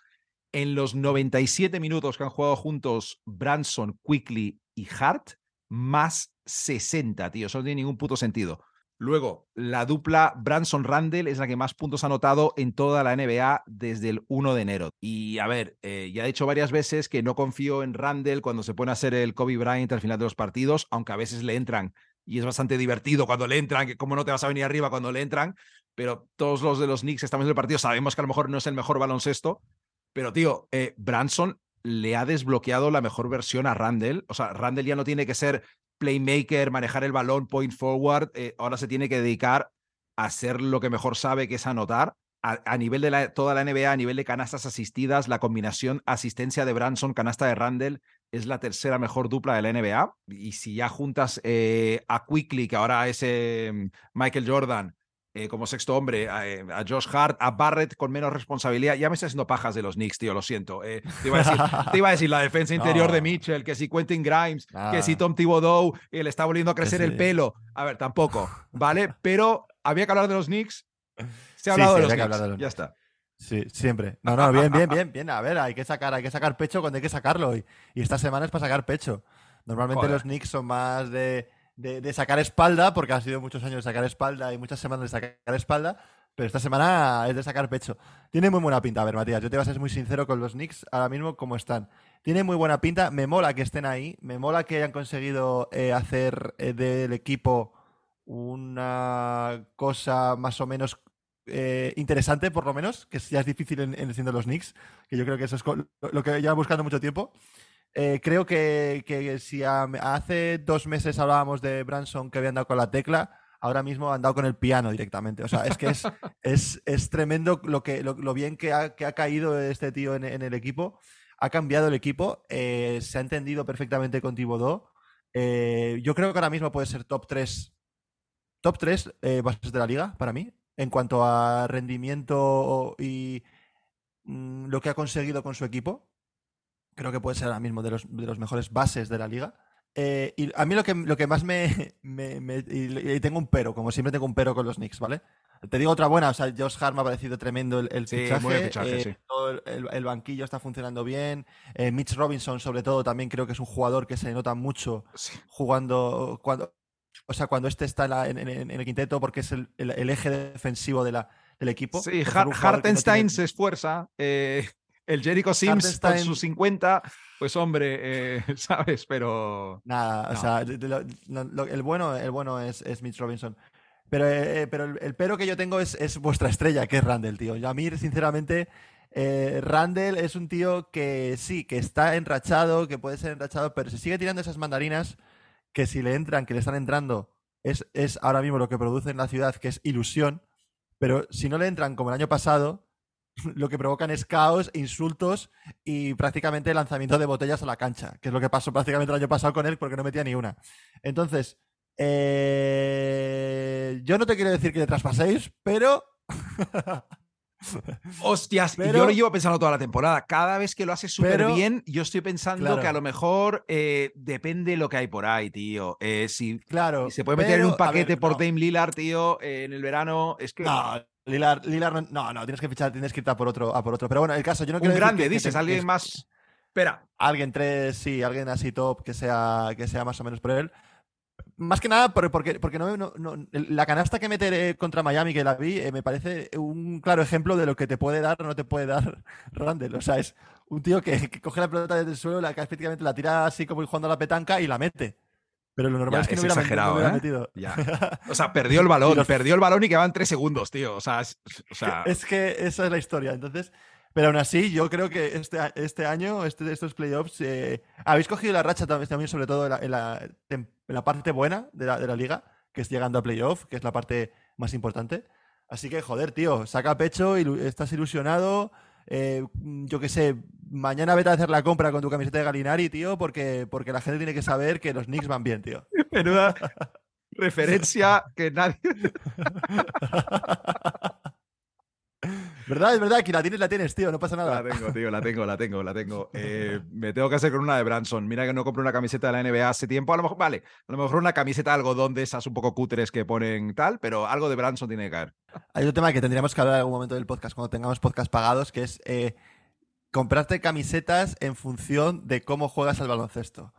En los 97 minutos que han jugado juntos Branson, Quickly y Hart, más 60, tío. Eso no tiene ningún puto sentido. Luego, la dupla Branson Randall es la que más puntos ha anotado en toda la NBA desde el 1 de enero. Y a ver, eh, ya he dicho varias veces que no confío en Randall cuando se pone a ser el Kobe Bryant al final de los partidos, aunque a veces le entran y es bastante divertido cuando le entran, que cómo no te vas a venir arriba cuando le entran, pero todos los de los Knicks estamos en el partido sabemos que a lo mejor no es el mejor baloncesto, pero tío, eh, Branson le ha desbloqueado la mejor versión a Randall. O sea, Randall ya no tiene que ser playmaker, manejar el balón, point forward, eh, ahora se tiene que dedicar a hacer lo que mejor sabe, que es anotar. A, nivel de la, toda la NBA, a nivel de canastas asistidas, la combinación asistencia de Branson, canasta de Randall, es la tercera mejor dupla de la NBA. Y si ya juntas eh, a Quickly, que ahora es eh, Michael Jordan, eh, como sexto hombre, a, eh, a, Josh Hart, a Barrett con menos responsabilidad. Ya me estoy haciendo pajas de los Knicks, tío, lo siento. Eh, te, iba decir, te, iba a decir, la defensa interior no. de Mitchell, que si Quentin Grimes, Ah. que si Tom Thibodeau eh, le está volviendo a crecer sí. el pelo. A ver, tampoco, ¿vale? Pero había que hablar de los Knicks. Se ha hablado sí, de los Knicks. hablar de los ya está. Sí, siempre. No, no, bien, bien, bien, bien. A ver, hay que sacar, hay que sacar pecho cuando hay que sacarlo. Y, y esta semana es para sacar pecho. Normalmente Joder. los Knicks son más de, de- sacar espalda, porque ha sido muchos años de sacar espalda y muchas semanas de sacar espalda. Pero esta semana es de sacar pecho. Tiene muy buena pinta. A ver, Matías, yo te voy a ser muy sincero con los Knicks ahora mismo como están. Tiene muy buena pinta. Me mola que estén ahí. Me mola que hayan conseguido eh, hacer eh, del equipo una cosa más o menos eh, interesante, por lo menos, que ya es difícil en, en siendo los Knicks, que yo creo que eso es lo que lleva buscando mucho tiempo. Eh, creo que, que si a- hace dos meses hablábamos de Branson que habían dado con la tecla, ahora mismo han dado con el piano directamente. O sea, es que es, es, es tremendo lo, que, lo, lo bien que ha, que ha caído este tío en, en el equipo. Ha cambiado el equipo, eh, se ha entendido perfectamente con Thibodeau. Eh, yo creo que ahora mismo puede ser top 3 top 3 eh, bases de la liga para mí en cuanto a rendimiento y mm, lo que ha conseguido con su equipo. Creo que puede ser ahora mismo de los, de los mejores bases de la liga. Eh, y a mí lo que, lo que más me. me- me- y, y tengo un pero, como siempre tengo un pero con los Knicks, ¿vale? Te digo otra buena, o sea, Josh Hart me ha parecido tremendo el, el Sí, fichaje. fichaje, eh, sí. todo el, el- el banquillo está funcionando bien. Eh, Mitch Robinson, sobre todo, también creo que es un jugador que se nota mucho Sí. jugando cuando o sea cuando este está en, la- en- en- en el quinteto porque es el, eje defensivo de la, del equipo Sí, Har- no Hartenstein tiene- se esfuerza. eh, el Jericho Sims con sus 50, pues hombre, eh, ¿sabes? Pero. nada o No. sea lo- lo- lo- el bueno el bueno es, es Mitch Robinson pero, eh, eh, pero el, el pero que yo tengo es, es vuestra estrella que es Randall tío yo a mí sinceramente eh, Randall es un tío que sí que está enrachado que puede ser enrachado pero se sigue tirando esas mandarinas que si le entran que le están entrando es, es ahora mismo lo que produce en la ciudad que es ilusión Pero si no le entran como el año pasado, lo que provocan es caos, insultos y prácticamente lanzamiento de botellas a la cancha, que es lo que pasó prácticamente el año pasado con él porque no metía ni una. Entonces, eh, yo no te quiero decir que le traspaséis, pero Hostias, y Pero- yo lo llevo pensando toda la temporada. Cada vez que lo hace súper bien, yo estoy pensando Claro. que a lo mejor eh, depende lo que hay por ahí, tío. Eh, si claro. se puede meter en un ver, paquete por no. Dame Lillard, tío, eh, en el verano, es que. No, Lilar, Lilar no, no, tienes que fichar, tienes que ir a por otro, a por otro. Pero bueno, el caso, yo no un quiero decir grande, que- dices, alguien que- más. Espera, alguien tres, sí, alguien así top que sea, que sea más o menos por él. Más que nada por- porque, porque no, no- no- la canasta que mete eh, contra Miami, que la vi, eh, me parece un claro ejemplo de lo que te puede dar o no te puede dar Randall. O sea, es un tío que, que coge la pelota desde el suelo, la, prácticamente la tira así como jugando a la petanca y la mete. Pero lo normal Ya, es que no es hubiera, exagerado, no hubiera ¿eh? metido. ya. O sea, perdió el balón, los- perdió el balón y quedaban tres segundos, tío. O sea, es- o sea Es que esa es la historia. Entonces, pero aún así, yo creo que este, este año, este, estos playoffs, eh, habéis cogido la racha también, sobre todo en la, en la en la parte buena de la, de la liga, que es llegando a playoff, que es la parte más importante. Así que, joder, tío, saca pecho, ilu- estás ilusionado. eh, yo qué sé, mañana vete a hacer la compra con tu camiseta de Galinari, tío, porque, porque la gente tiene que saber que los Knicks van bien, tío. menuda referencia que nadie. ¿Verdad? Es verdad, que la tienes, la tienes, tío, no pasa nada. La tengo, tío, la tengo, la tengo, la tengo. Eh, me tengo que hacer con una de Branson. Mira que no compré una camiseta de la NBA hace tiempo. A lo mejor, vale, a lo mejor una camiseta de algodón de esas un poco cutres que ponen tal, pero algo de Branson tiene que caer. Hay un tema que tendríamos que hablar en algún momento del podcast, cuando tengamos podcast pagados, que es eh, comprarte camisetas en función de cómo juegas al baloncesto.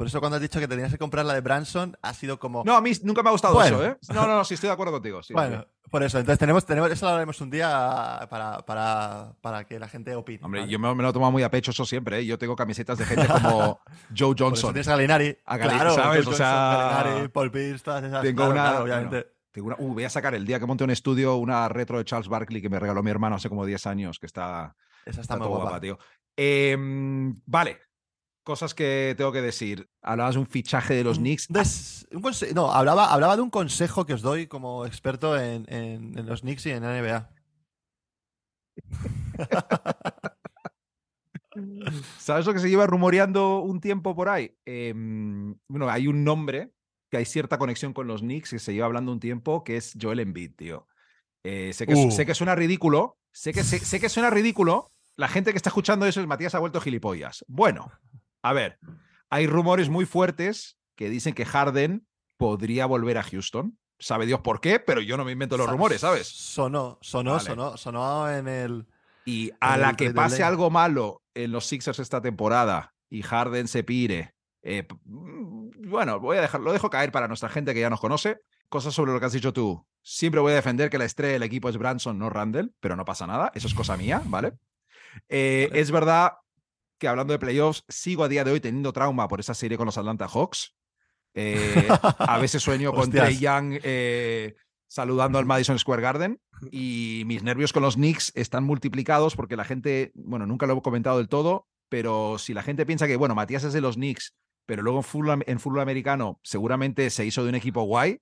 Por eso cuando has dicho que tenías que comprar la de Branson, ha sido como... No, a mí nunca me ha gustado Bueno. eso, ¿eh? No, no, no, sí estoy de acuerdo contigo. sí, bueno, sí. por eso. Entonces tenemos, tenemos, eso lo haremos un día para, para, para que la gente opine. Hombre, ¿vale? yo me, me lo he tomado muy a pecho eso siempre, ¿eh? Yo tengo camisetas de gente como Joe Johnson. tienes a Galinari. A Gali- claro, ¿sabes? Joe O sea, Galinari, Paul Pierce, todas esas. Tengo claro, una. claro, obviamente. bueno, tengo una- uh, voy a sacar el día que monte un estudio, una retro de Charles Barkley que me regaló mi hermano hace como 10 años, que está, Esa está está muy guapa, tío. Em, vale. Cosas que tengo que decir. Hablabas de un fichaje de los Knicks. Des- un conse- no, hablaba, hablaba de un consejo que os doy como experto en, en- en los Knicks y en la NBA. ¿Sabes lo que se lleva rumoreando un tiempo por ahí? Em, bueno, hay un nombre que hay cierta conexión con los Knicks que se lleva hablando un tiempo, que es Joel Embiid, tío. Eh, sé, que, Uh. sé que suena ridículo, sé que, sé, sé que suena ridículo. La gente que está escuchando eso es Matías ha vuelto gilipollas. Bueno, a ver, hay rumores muy fuertes que dicen que Harden podría volver a Houston. Sabe Dios por qué, pero yo no me invento los rumores, ¿sabes? Sonó, sonó, Vale. sonó, sonó en el. Y a la que pase algo malo en los Sixers esta temporada y Harden se pire, eh, mm, bueno, voy a dejar, lo dejo caer para nuestra gente que ya nos conoce. Cosas sobre lo que has dicho tú. Siempre voy a defender que la estrella del equipo es Branson, no Randall, pero no pasa nada. Eso es cosa mía, ¿vale? Eh, Vale. Es verdad que hablando de playoffs, sigo a día de hoy teniendo trauma por esa serie con los Atlanta Hawks. Eh, a veces sueño con. Trey Young eh, saludando al Madison Square Garden y mis nervios con los Knicks están multiplicados porque la gente, bueno, nunca lo he comentado del todo, pero si la gente piensa que, bueno, Matías es de los Knicks, pero luego en fútbol, en fútbol americano seguramente se hizo de un equipo guay,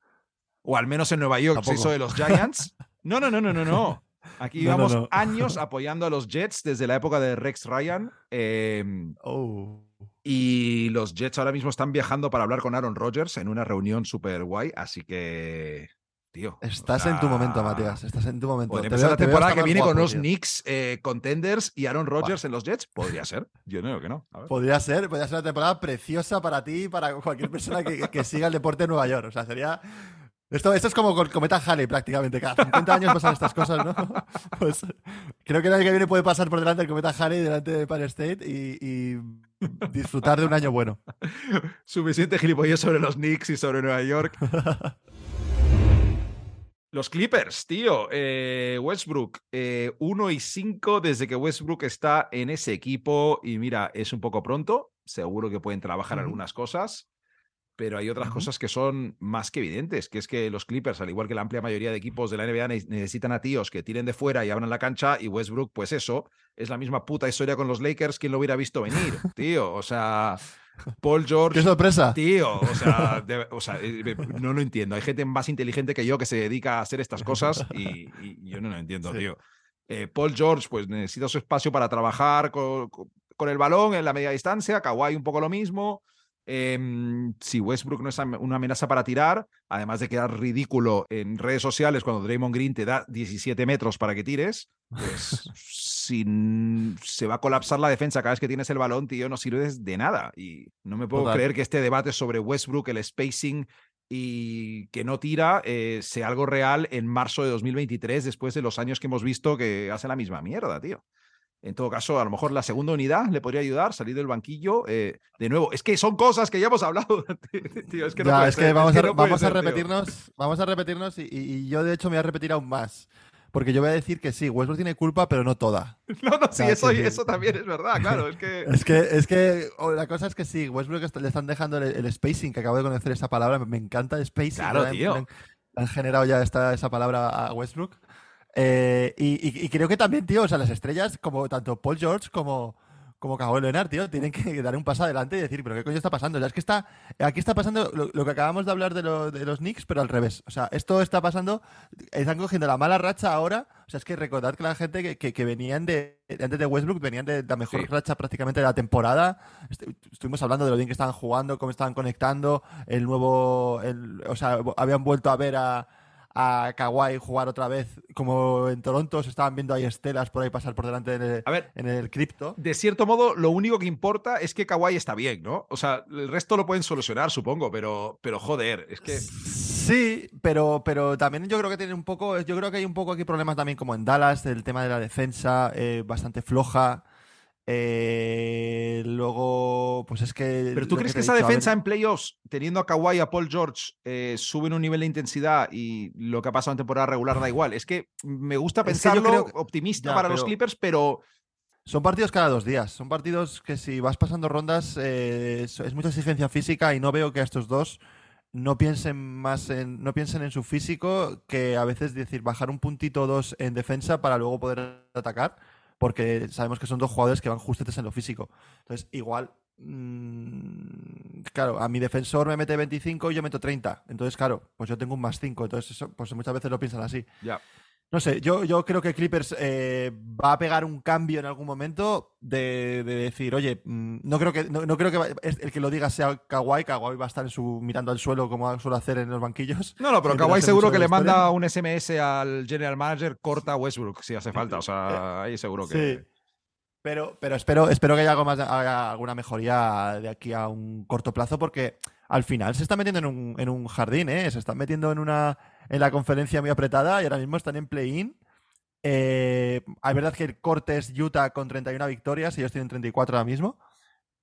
o al menos en Nueva York se hizo de los Giants. No, no, no, no, no, no. Aquí No, no, llevamos no. años apoyando a los Jets desde la época de Rex Ryan. em, Oh. y los Jets ahora mismo están viajando para hablar con Aaron Rodgers en una reunión súper guay, así que, tío. o Estás en tu momento, Matías. Estás en tu momento. Podría empezar la temporada que viene con los tío. Knicks eh, contenders y Aaron Rodgers en los Jets. Podría ser. Yo no digo que no. A ver. Podría ser, podría ser una temporada preciosa para ti y para cualquier persona que, que siga el deporte en Nueva York. O sea, sería. Esto, esto es como con Cometa Halley prácticamente. Cada 50 años pasan estas cosas, ¿no? Pues creo que el año que viene puede pasar por delante el Cometa Halley delante de Empire State y, y disfrutar de un año bueno. Suficiente gilipollez sobre los Knicks y sobre Nueva York. Los Clippers, tío. eh, Westbrook, 1 y 5 desde que Westbrook está en ese equipo. Y mira, es un poco pronto. Seguro que pueden trabajar algunas cosas. Pero hay otras cosas que son más que evidentes, que es que los Clippers, al igual que la amplia mayoría de equipos de la NBA, ne- necesitan a tíos que tiren de fuera y abran la cancha, y Westbrook, pues eso, es la misma puta historia con los Lakers, quien lo hubiera visto venir, tío. O sea, Paul George ¡Qué sorpresa! Tío, o sea, de- o sea, eh, eh, no lo entiendo. Hay gente más inteligente que yo que se dedica a hacer estas cosas y, y yo no lo entiendo, Sí. tío. Eh, Paul George, pues necesita su espacio para trabajar con el balón en la media distancia. Kawhi un poco lo mismo. Em, si Westbrook no es una amenaza para tirar, además de quedar ridículo en redes sociales cuando Draymond Green te da 17 metros para que tires, pues se va a colapsar la defensa cada vez que tienes el balón, tío, no sirves de nada. Y no me puedo Total. creer que este debate sobre Westbrook, el spacing y que no tira, eh, sea algo real en marzo de 2023, después de los años que hemos visto que hace la misma mierda, tío. En todo caso, a lo mejor la segunda unidad le podría ayudar, salir del banquillo. eh, de nuevo, es que son cosas que ya hemos hablado. tío, es que no Ya, puede es ser, que vamos, a, no tío. repetirnos, vamos a repetirnos y, yo de hecho me voy a repetir aún más. Porque yo voy a decir que sí, Westbrook tiene culpa, pero no toda. No, no, sí, Claro, eso, sí, sí. eso también es verdad, claro. Es que. Es que, es que la cosa es que sí, Westbrook est- le están dejando el, el spacing, que acabo de conocer esa palabra, me, encanta el spacing. Claro, tío. han generado ya esta, esa palabra a Westbrook. Eh, y, y- y creo que también, tío, o sea, las estrellas, como tanto Paul George como, como Kawhi Leonard, tío, tienen que dar un paso adelante y decir, pero ¿qué coño está pasando? Es que está, aquí está pasando lo, lo que acabamos de hablar de, lo- de los Knicks, pero al revés. O sea, esto está pasando, están cogiendo la mala racha ahora. O sea, es que recordad que la gente que, que- que venían de, antes de Westbrook, venían de la mejor Sí. racha prácticamente de la temporada. Estu- Estuvimos hablando de lo bien que estaban jugando, cómo estaban conectando, el nuevo, el- o sea, habían vuelto a ver a, a Kawhi jugar otra vez, como en Toronto se estaban viendo ahí estelas por ahí pasar por delante en el, A ver, en el cripto. de cierto modo, lo único que importa es que Kawhi está bien, ¿no? O sea, el resto lo pueden solucionar, supongo, pero, pero joder, es que. Sí, pero, pero también yo creo que tiene un poco, yo creo que hay un poco aquí problemas también como en Dallas, el tema de la defensa eh, bastante floja. Eh, luego, pues es que. Pero tú crees que esa dicho, a ver, defensa en playoffs, teniendo a Kawhi y a Paul George, eh, suben un nivel de intensidad y lo que ha pasado en temporada regular da igual? Es que me gusta Es que yo pensarlo creo optimista Ya, para los Clippers, pero Son partidos cada dos días. Son partidos que si vas pasando rondas eh, es, es mucha exigencia física y no veo que a estos dos no piensen más en no piensen en su físico que a veces decir bajar un puntito o dos en defensa para luego poder atacar porque sabemos que son dos jugadores que van justetes en lo físico. Entonces igual mm, claro a mi defensor me mete 25 y yo meto 30. Entonces claro pues yo tengo un más 5. Entonces eso, pues muchas veces lo piensan así. ya. No sé, yo, yo creo que Clippers eh, va a pegar un cambio en algún momento de, de decir, oye, mm, no creo que, no, no creo que va- el que lo diga sea Kawhi, Kawhi va a estar en su, mirando al suelo como suele hacer en los banquillos. No, no, pero Kawhi seguro que le historia. manda un SMS al general manager, corta Westbrook si hace falta. O sea, ahí seguro que. Sí. Pero, pero espero, espero que haya, algo más, haya alguna mejoría de aquí a un corto plazo porque al final se está metiendo en un, en un jardín, ¿eh? Se están metiendo en una en la conferencia muy apretada y ahora mismo están en play-in. Eh, es verdad que el corte es Utah con 31 victorias y ellos tienen 34 ahora mismo.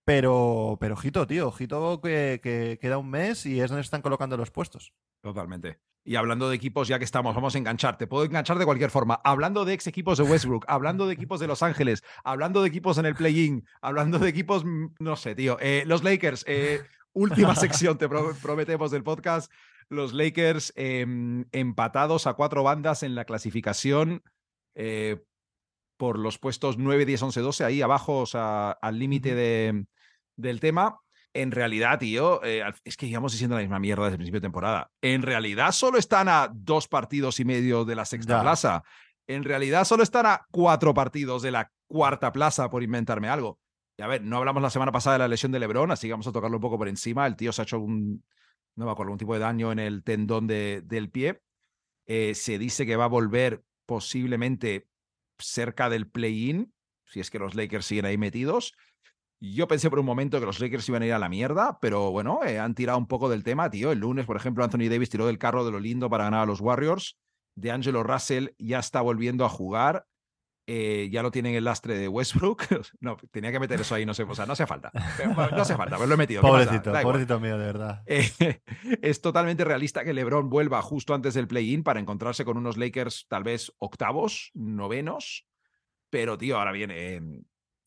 Pero, pero ojito, tío, ojito que, que queda un mes y es donde están colocando los puestos. Totalmente. Y hablando de equipos, ya que estamos, vamos a enganchar. Te puedo enganchar de cualquier forma. Hablando de ex equipos de Westbrook, hablando de equipos de Los Ángeles, hablando de equipos en el play-in, hablando de equipos, mm, no sé, tío. Eh, los Lakers, eh, última sección, te pro- prometemos del podcast. Los Lakers em, empatados a cuatro bandas en la clasificación eh, por los puestos 9, 10, 11, 12, ahí abajo, o sea, al límite de- del tema. En realidad, tío, eh, es que llevamos diciendo la misma mierda desde el principio de temporada. En realidad solo están a dos partidos y medio de la sexta Ya. plaza. En realidad solo están a cuatro partidos de la cuarta plaza, por inventarme algo. A ver, no hablamos la semana pasada de la lesión de Lebron, así que vamos a tocarlo un poco por encima. El tío se ha hecho un, no me acuerdo, un tipo de daño en el tendón de- del pie. Eh, se dice que va a volver posiblemente cerca del play-in, si es que los Lakers siguen ahí metidos. Yo pensé por un momento que los Lakers iban a ir a la mierda, pero bueno, eh, han tirado un poco del tema, tío. El lunes, por ejemplo, Anthony Davis tiró del carro de lo lindo para ganar a los Warriors. De Angelo Russell ya está volviendo a jugar. Eh, ya lo tienen el lastre de Westbrook. no, tenía que meter eso ahí, no sé, o sea, no hace falta. No hace falta, pero lo he metido. Pobrecito, pobrecito mío, de verdad. Eh, es totalmente realista que LeBron vuelva justo antes del play-in para encontrarse con unos Lakers tal vez octavos, novenos. Pero, tío, ahora viene. eh,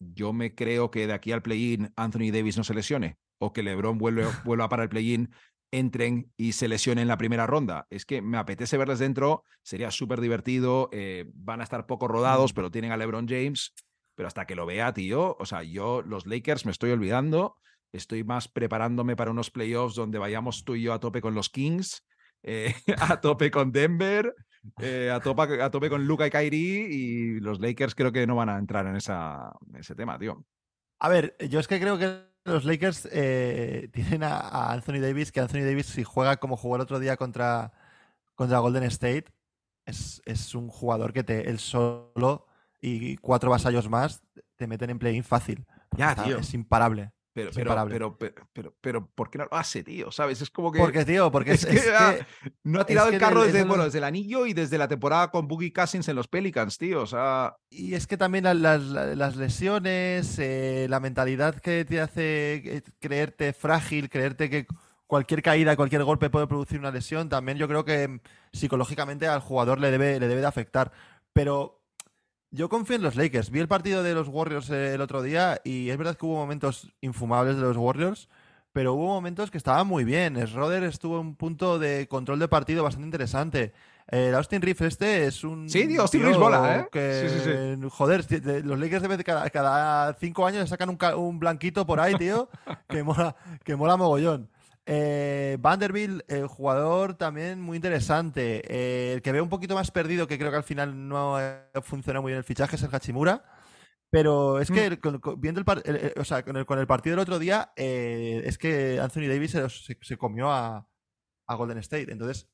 yo me creo que de aquí al play-in Anthony Davis no se lesione o que LeBron vuelve, vuelva para el play-in, entren y se lesionen en la primera ronda. Es que me apetece verles dentro, sería súper divertido. eh, van a estar poco rodados, pero tienen a LeBron James. Pero hasta que lo vea, tío, o sea, yo, los Lakers, me estoy olvidando. Estoy más preparándome para unos playoffs donde vayamos tú y yo a tope con los Kings, eh, a tope con Denver, eh, a, tope, a tope con Luca y Kyrie y los Lakers creo que no van a entrar en, esa, en ese tema, tío. A ver, yo es que creo que los Lakers eh, tienen a, a Anthony Davis, que Anthony Davis si juega como jugó el otro día contra, contra Golden State, es, es un jugador que te, él solo y cuatro vasallos más te meten en play-in fácil. Ya, está- tío. Es imparable. Pero, pero, pero, pero, pero, pero, ¿por qué no lo hace, tío? ¿Sabes? Es como que Porque, tío, porque es, es que, es que- ah, no ha tirado el carro desde, eso bueno, desde el anillo y desde la temporada con Boogie Cousins en los Pelicans, tío. O sea, Y es que también la- las, la- las lesiones, eh, la mentalidad que te hace eh, creerte frágil, creerte que cualquier caída, cualquier golpe puede producir una lesión, también yo creo que mm, psicológicamente al jugador le debe, le debe de afectar. Pero yo confío en los Lakers. Vi el partido de los Warriors eh, el otro día y es verdad que hubo momentos infumables de los Warriors, pero hubo momentos que estaban muy bien. Schroeder estuvo en un punto de control de partido bastante interesante. El Austin Reeves este es un. Sí, tío, Austin Reeves bola, ¿eh? Que, Sí, sí, Joder, los Lakers de vez de cada, cada cinco años le sacan un, un blanquito por ahí, tío, que mola, que mola mogollón. Eh, Vanderbilt, eh, jugador también muy interesante. Eh, el que veo un poquito más perdido, que creo que al final no ha funcionado muy bien el fichaje, es el Hachimura. Pero es que el- con- con- viendo el, par- el- el- o sea, con, el, con el partido del otro día, eh, es que Anthony Davis se, se- se comió a, a Golden State. Entonces,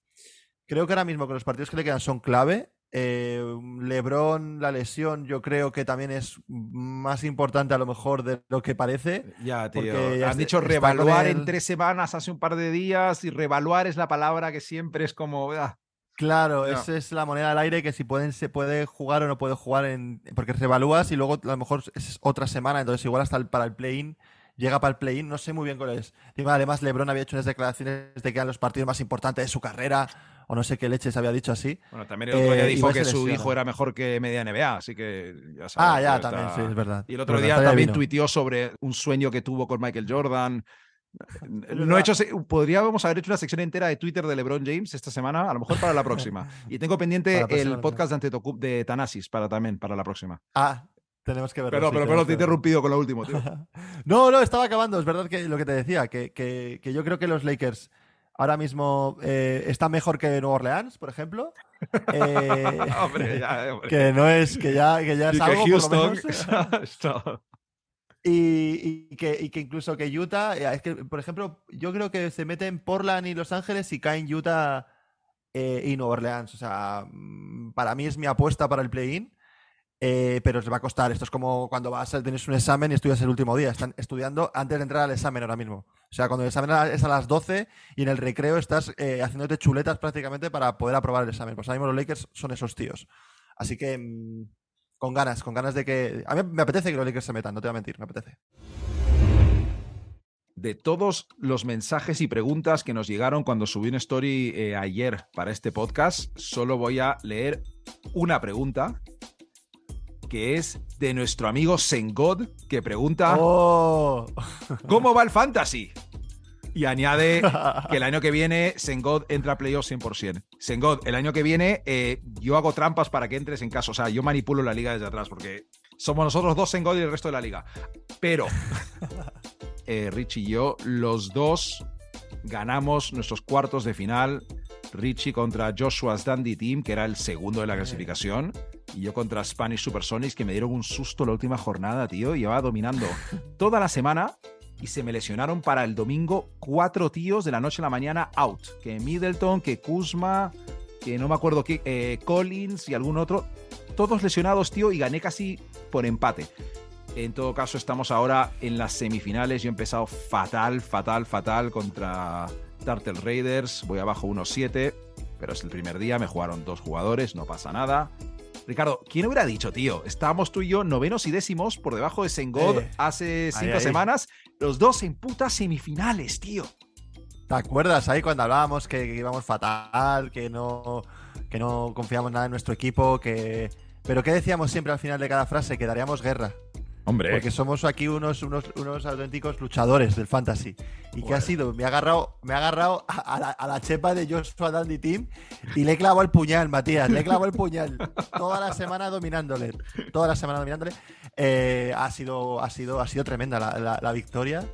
creo que ahora mismo que los partidos que le quedan son clave. Eh, LeBron, la lesión, yo creo que también es más importante a lo mejor de lo que parece. ya, tío. Porque Han dicho revaluar en tres semanas hace un par de días y revaluar es la palabra que siempre es como. ah, Claro, esa es la moneda al aire que si pueden, se puede jugar o no puede jugar en. Porque revalúas y luego a lo mejor es otra semana, entonces igual hasta el- para el play-in. Llega para el play-in, no sé muy bien cuál es. Además, LeBron había hecho unas declaraciones de que eran los partidos más importantes de su carrera, o no sé qué leches había dicho así. Bueno, también el otro día Eh, dijo que su hijo era mejor que media NBA, así que ya sabes. Ah, ya, pero también, está- sí, es verdad. Y el otro Verdad, día está también vino. tuiteó sobre un sueño que tuvo con Michael Jordan. No he hecho, podríamos haber hecho una sección entera de Twitter de LeBron James esta semana, a lo mejor para la próxima. Y tengo pendiente próxima, el podcast de Antetokounmpo de Tanasis para también para la próxima. Ah, tenemos que verlo. Sí, pero, tenemos pero te he que interrumpido con lo último, tío. No, no, estaba acabando. Es verdad que lo que te decía, que, que- que yo creo que los Lakers ahora mismo eh, están mejor que Nueva Orleans, por ejemplo. Eh, hombre, ya, hombre. que no es, que ya, que ya Y es que algo, por lo Houston. menos. Está- Y, y que, y que incluso que Utah, eh, es que, por ejemplo, yo creo que se meten Portland y Los Ángeles y caen Utah eh, y Nueva Orleans. O sea, mm, para mí es mi apuesta para el play-in, eh, pero les va a costar. Esto es como cuando vas a tener un examen y estudias el último día. Están estudiando antes de entrar al examen ahora mismo. O sea, cuando el examen es a las 12 y en el recreo estás eh, haciéndote chuletas prácticamente para poder aprobar el examen. Pues ahora mismo los Lakers son esos tíos. Así que mm, con ganas, con ganas de que... A mí me apetece que los Lakers se metan, no te voy a mentir, me apetece. de todos los mensajes y preguntas que nos llegaron cuando subí una story eh, ayer para este podcast, solo voy a leer una pregunta que es de nuestro amigo Sengod, que pregunta ¡Oh! ¿Cómo va el fantasy? Y añade que el año que viene Sengod entra a playoffs 100%. Sengod, el año que viene eh, yo hago trampas para que entres en caso. O sea, yo manipulo la liga desde atrás porque somos nosotros dos Sengod y el resto de la liga. Pero eh, Rich y yo, los dos ganamos nuestros cuartos de final. Richie contra Joshua's Dandy Team, que era el segundo de la clasificación. Y yo contra Spanish Supersonics, que me dieron un susto la última jornada, tío. Llevaba dominando toda la semana y se me lesionaron para el domingo cuatro tíos de la noche a la mañana out. Que Middleton, que Kuzma, que no me acuerdo qué, eh, Collins y algún otro. Todos lesionados, tío, y gané casi por empate. En todo caso, estamos ahora en las semifinales. Yo he empezado fatal, fatal, fatal contra Turtle Raiders. Voy abajo 1-7, pero es el primer día. Me jugaron dos jugadores, no pasa nada. Ricardo, ¿quién hubiera dicho, tío? Estábamos tú y yo novenos y décimos por debajo de Sengod Eh, hace cinco ahí. semanas. Los dos en putas semifinales, tío. ¿Te acuerdas ahí cuando hablábamos que, que íbamos fatal, que no, que no confiamos nada en nuestro equipo, que... Pero ¿qué decíamos siempre al final de cada frase? Que daríamos guerra. Hombre, Porque somos aquí unos, unos, unos auténticos luchadores del fantasy. ¿Y qué ha sido? Me ha agarrado, me ha agarrado a, a la, a la chepa de Joshua Dandy Team y le he clavado el puñal, Matías. Le he clavado el puñal. Toda la semana dominándole. Toda la semana dominándole. Eh, ha, sido, ha, sido, ha sido tremenda la, la- la victoria.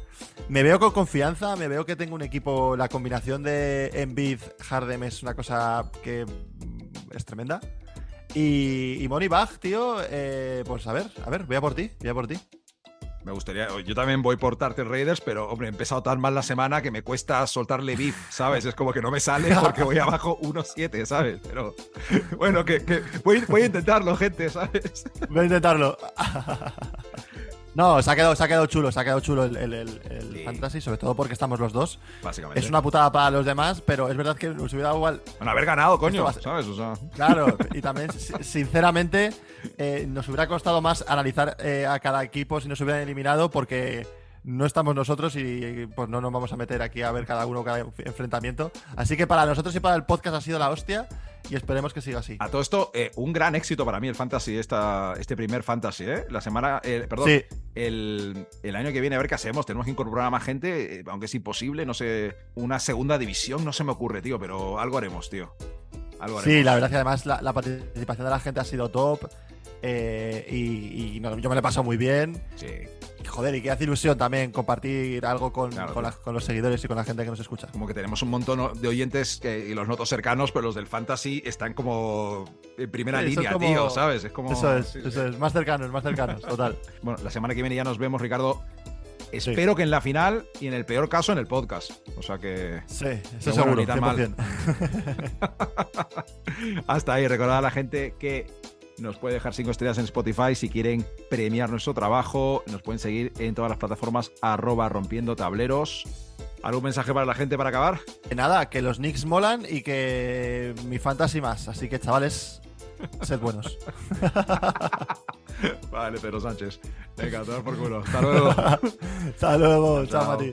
Me veo con confianza, me veo que tengo un equipo. La combinación de Embiid, Harden es una cosa que es tremenda. Y, y Money Bag, tío, eh, pues a ver, a ver, voy a por ti, voy a por ti. me gustaría. Yo también voy por Turtle Raiders, pero hombre, he empezado tan mal la semana que me cuesta soltarle beef, ¿sabes? Es como que no me sale porque voy abajo 1-7, ¿sabes? Pero bueno, que, que voy, voy a intentarlo, gente, ¿sabes? Voy a intentarlo. No, se ha quedado, se ha quedado chulo, se ha quedado chulo el, el- el- el Sí. fantasy, sobre todo porque estamos los dos. Básicamente. Es una putada para los demás, pero es verdad que nos hubiera dado igual. Bueno, haber ganado, coño, a ¿sabes? O sea. Claro, y también, si- sinceramente, eh, nos hubiera costado más analizar eh, a cada equipo si nos hubieran eliminado, porque no estamos nosotros y pues no nos vamos a meter aquí a ver cada uno cada enfrentamiento. Así que para nosotros y para el podcast ha sido la hostia y esperemos que siga así. A todo esto, eh, un gran éxito para mí el fantasy, esta, este primer fantasy, ¿eh? La semana, eh, perdón, Sí. el, el año que viene a ver qué hacemos. Tenemos que incorporar a más gente, eh, aunque es imposible, no sé, una segunda división no se me ocurre, tío, pero algo haremos, tío. Algo haremos. Sí, la verdad que además la, la participación de la gente ha sido top. Eh, y y no, yo me lo he pasado muy bien. Sí. Joder, y que hace ilusión también compartir algo con, Claro, con, claro. la- con los seguidores y con la gente que nos escucha. Como que tenemos un montón de oyentes que- y los noto cercanos, pero los del fantasy están como en primera Sí, línea, como- tío, ¿sabes? Es como. Eso es, sí, eso es, más cercanos, más cercanos, total. Bueno, la semana que viene ya nos vemos, Ricardo. Espero que en la final y en el peor caso en el podcast. O sea que. Sí, eso seguro, ni tan mal. 100%. Hasta ahí, recordad a la gente que nos puede dejar cinco estrellas en Spotify si quieren premiar nuestro trabajo. Nos pueden seguir en todas las plataformas arroba rompiendo tableros. ¿Algún mensaje para la gente para acabar? Que nada, que los Knicks molan y que mi fantasy más. Así que, chavales, sed buenos. vale, Pedro Sánchez. Venga, tomar por culo. Hasta luego. Hasta luego. Chao, Chao. Mati.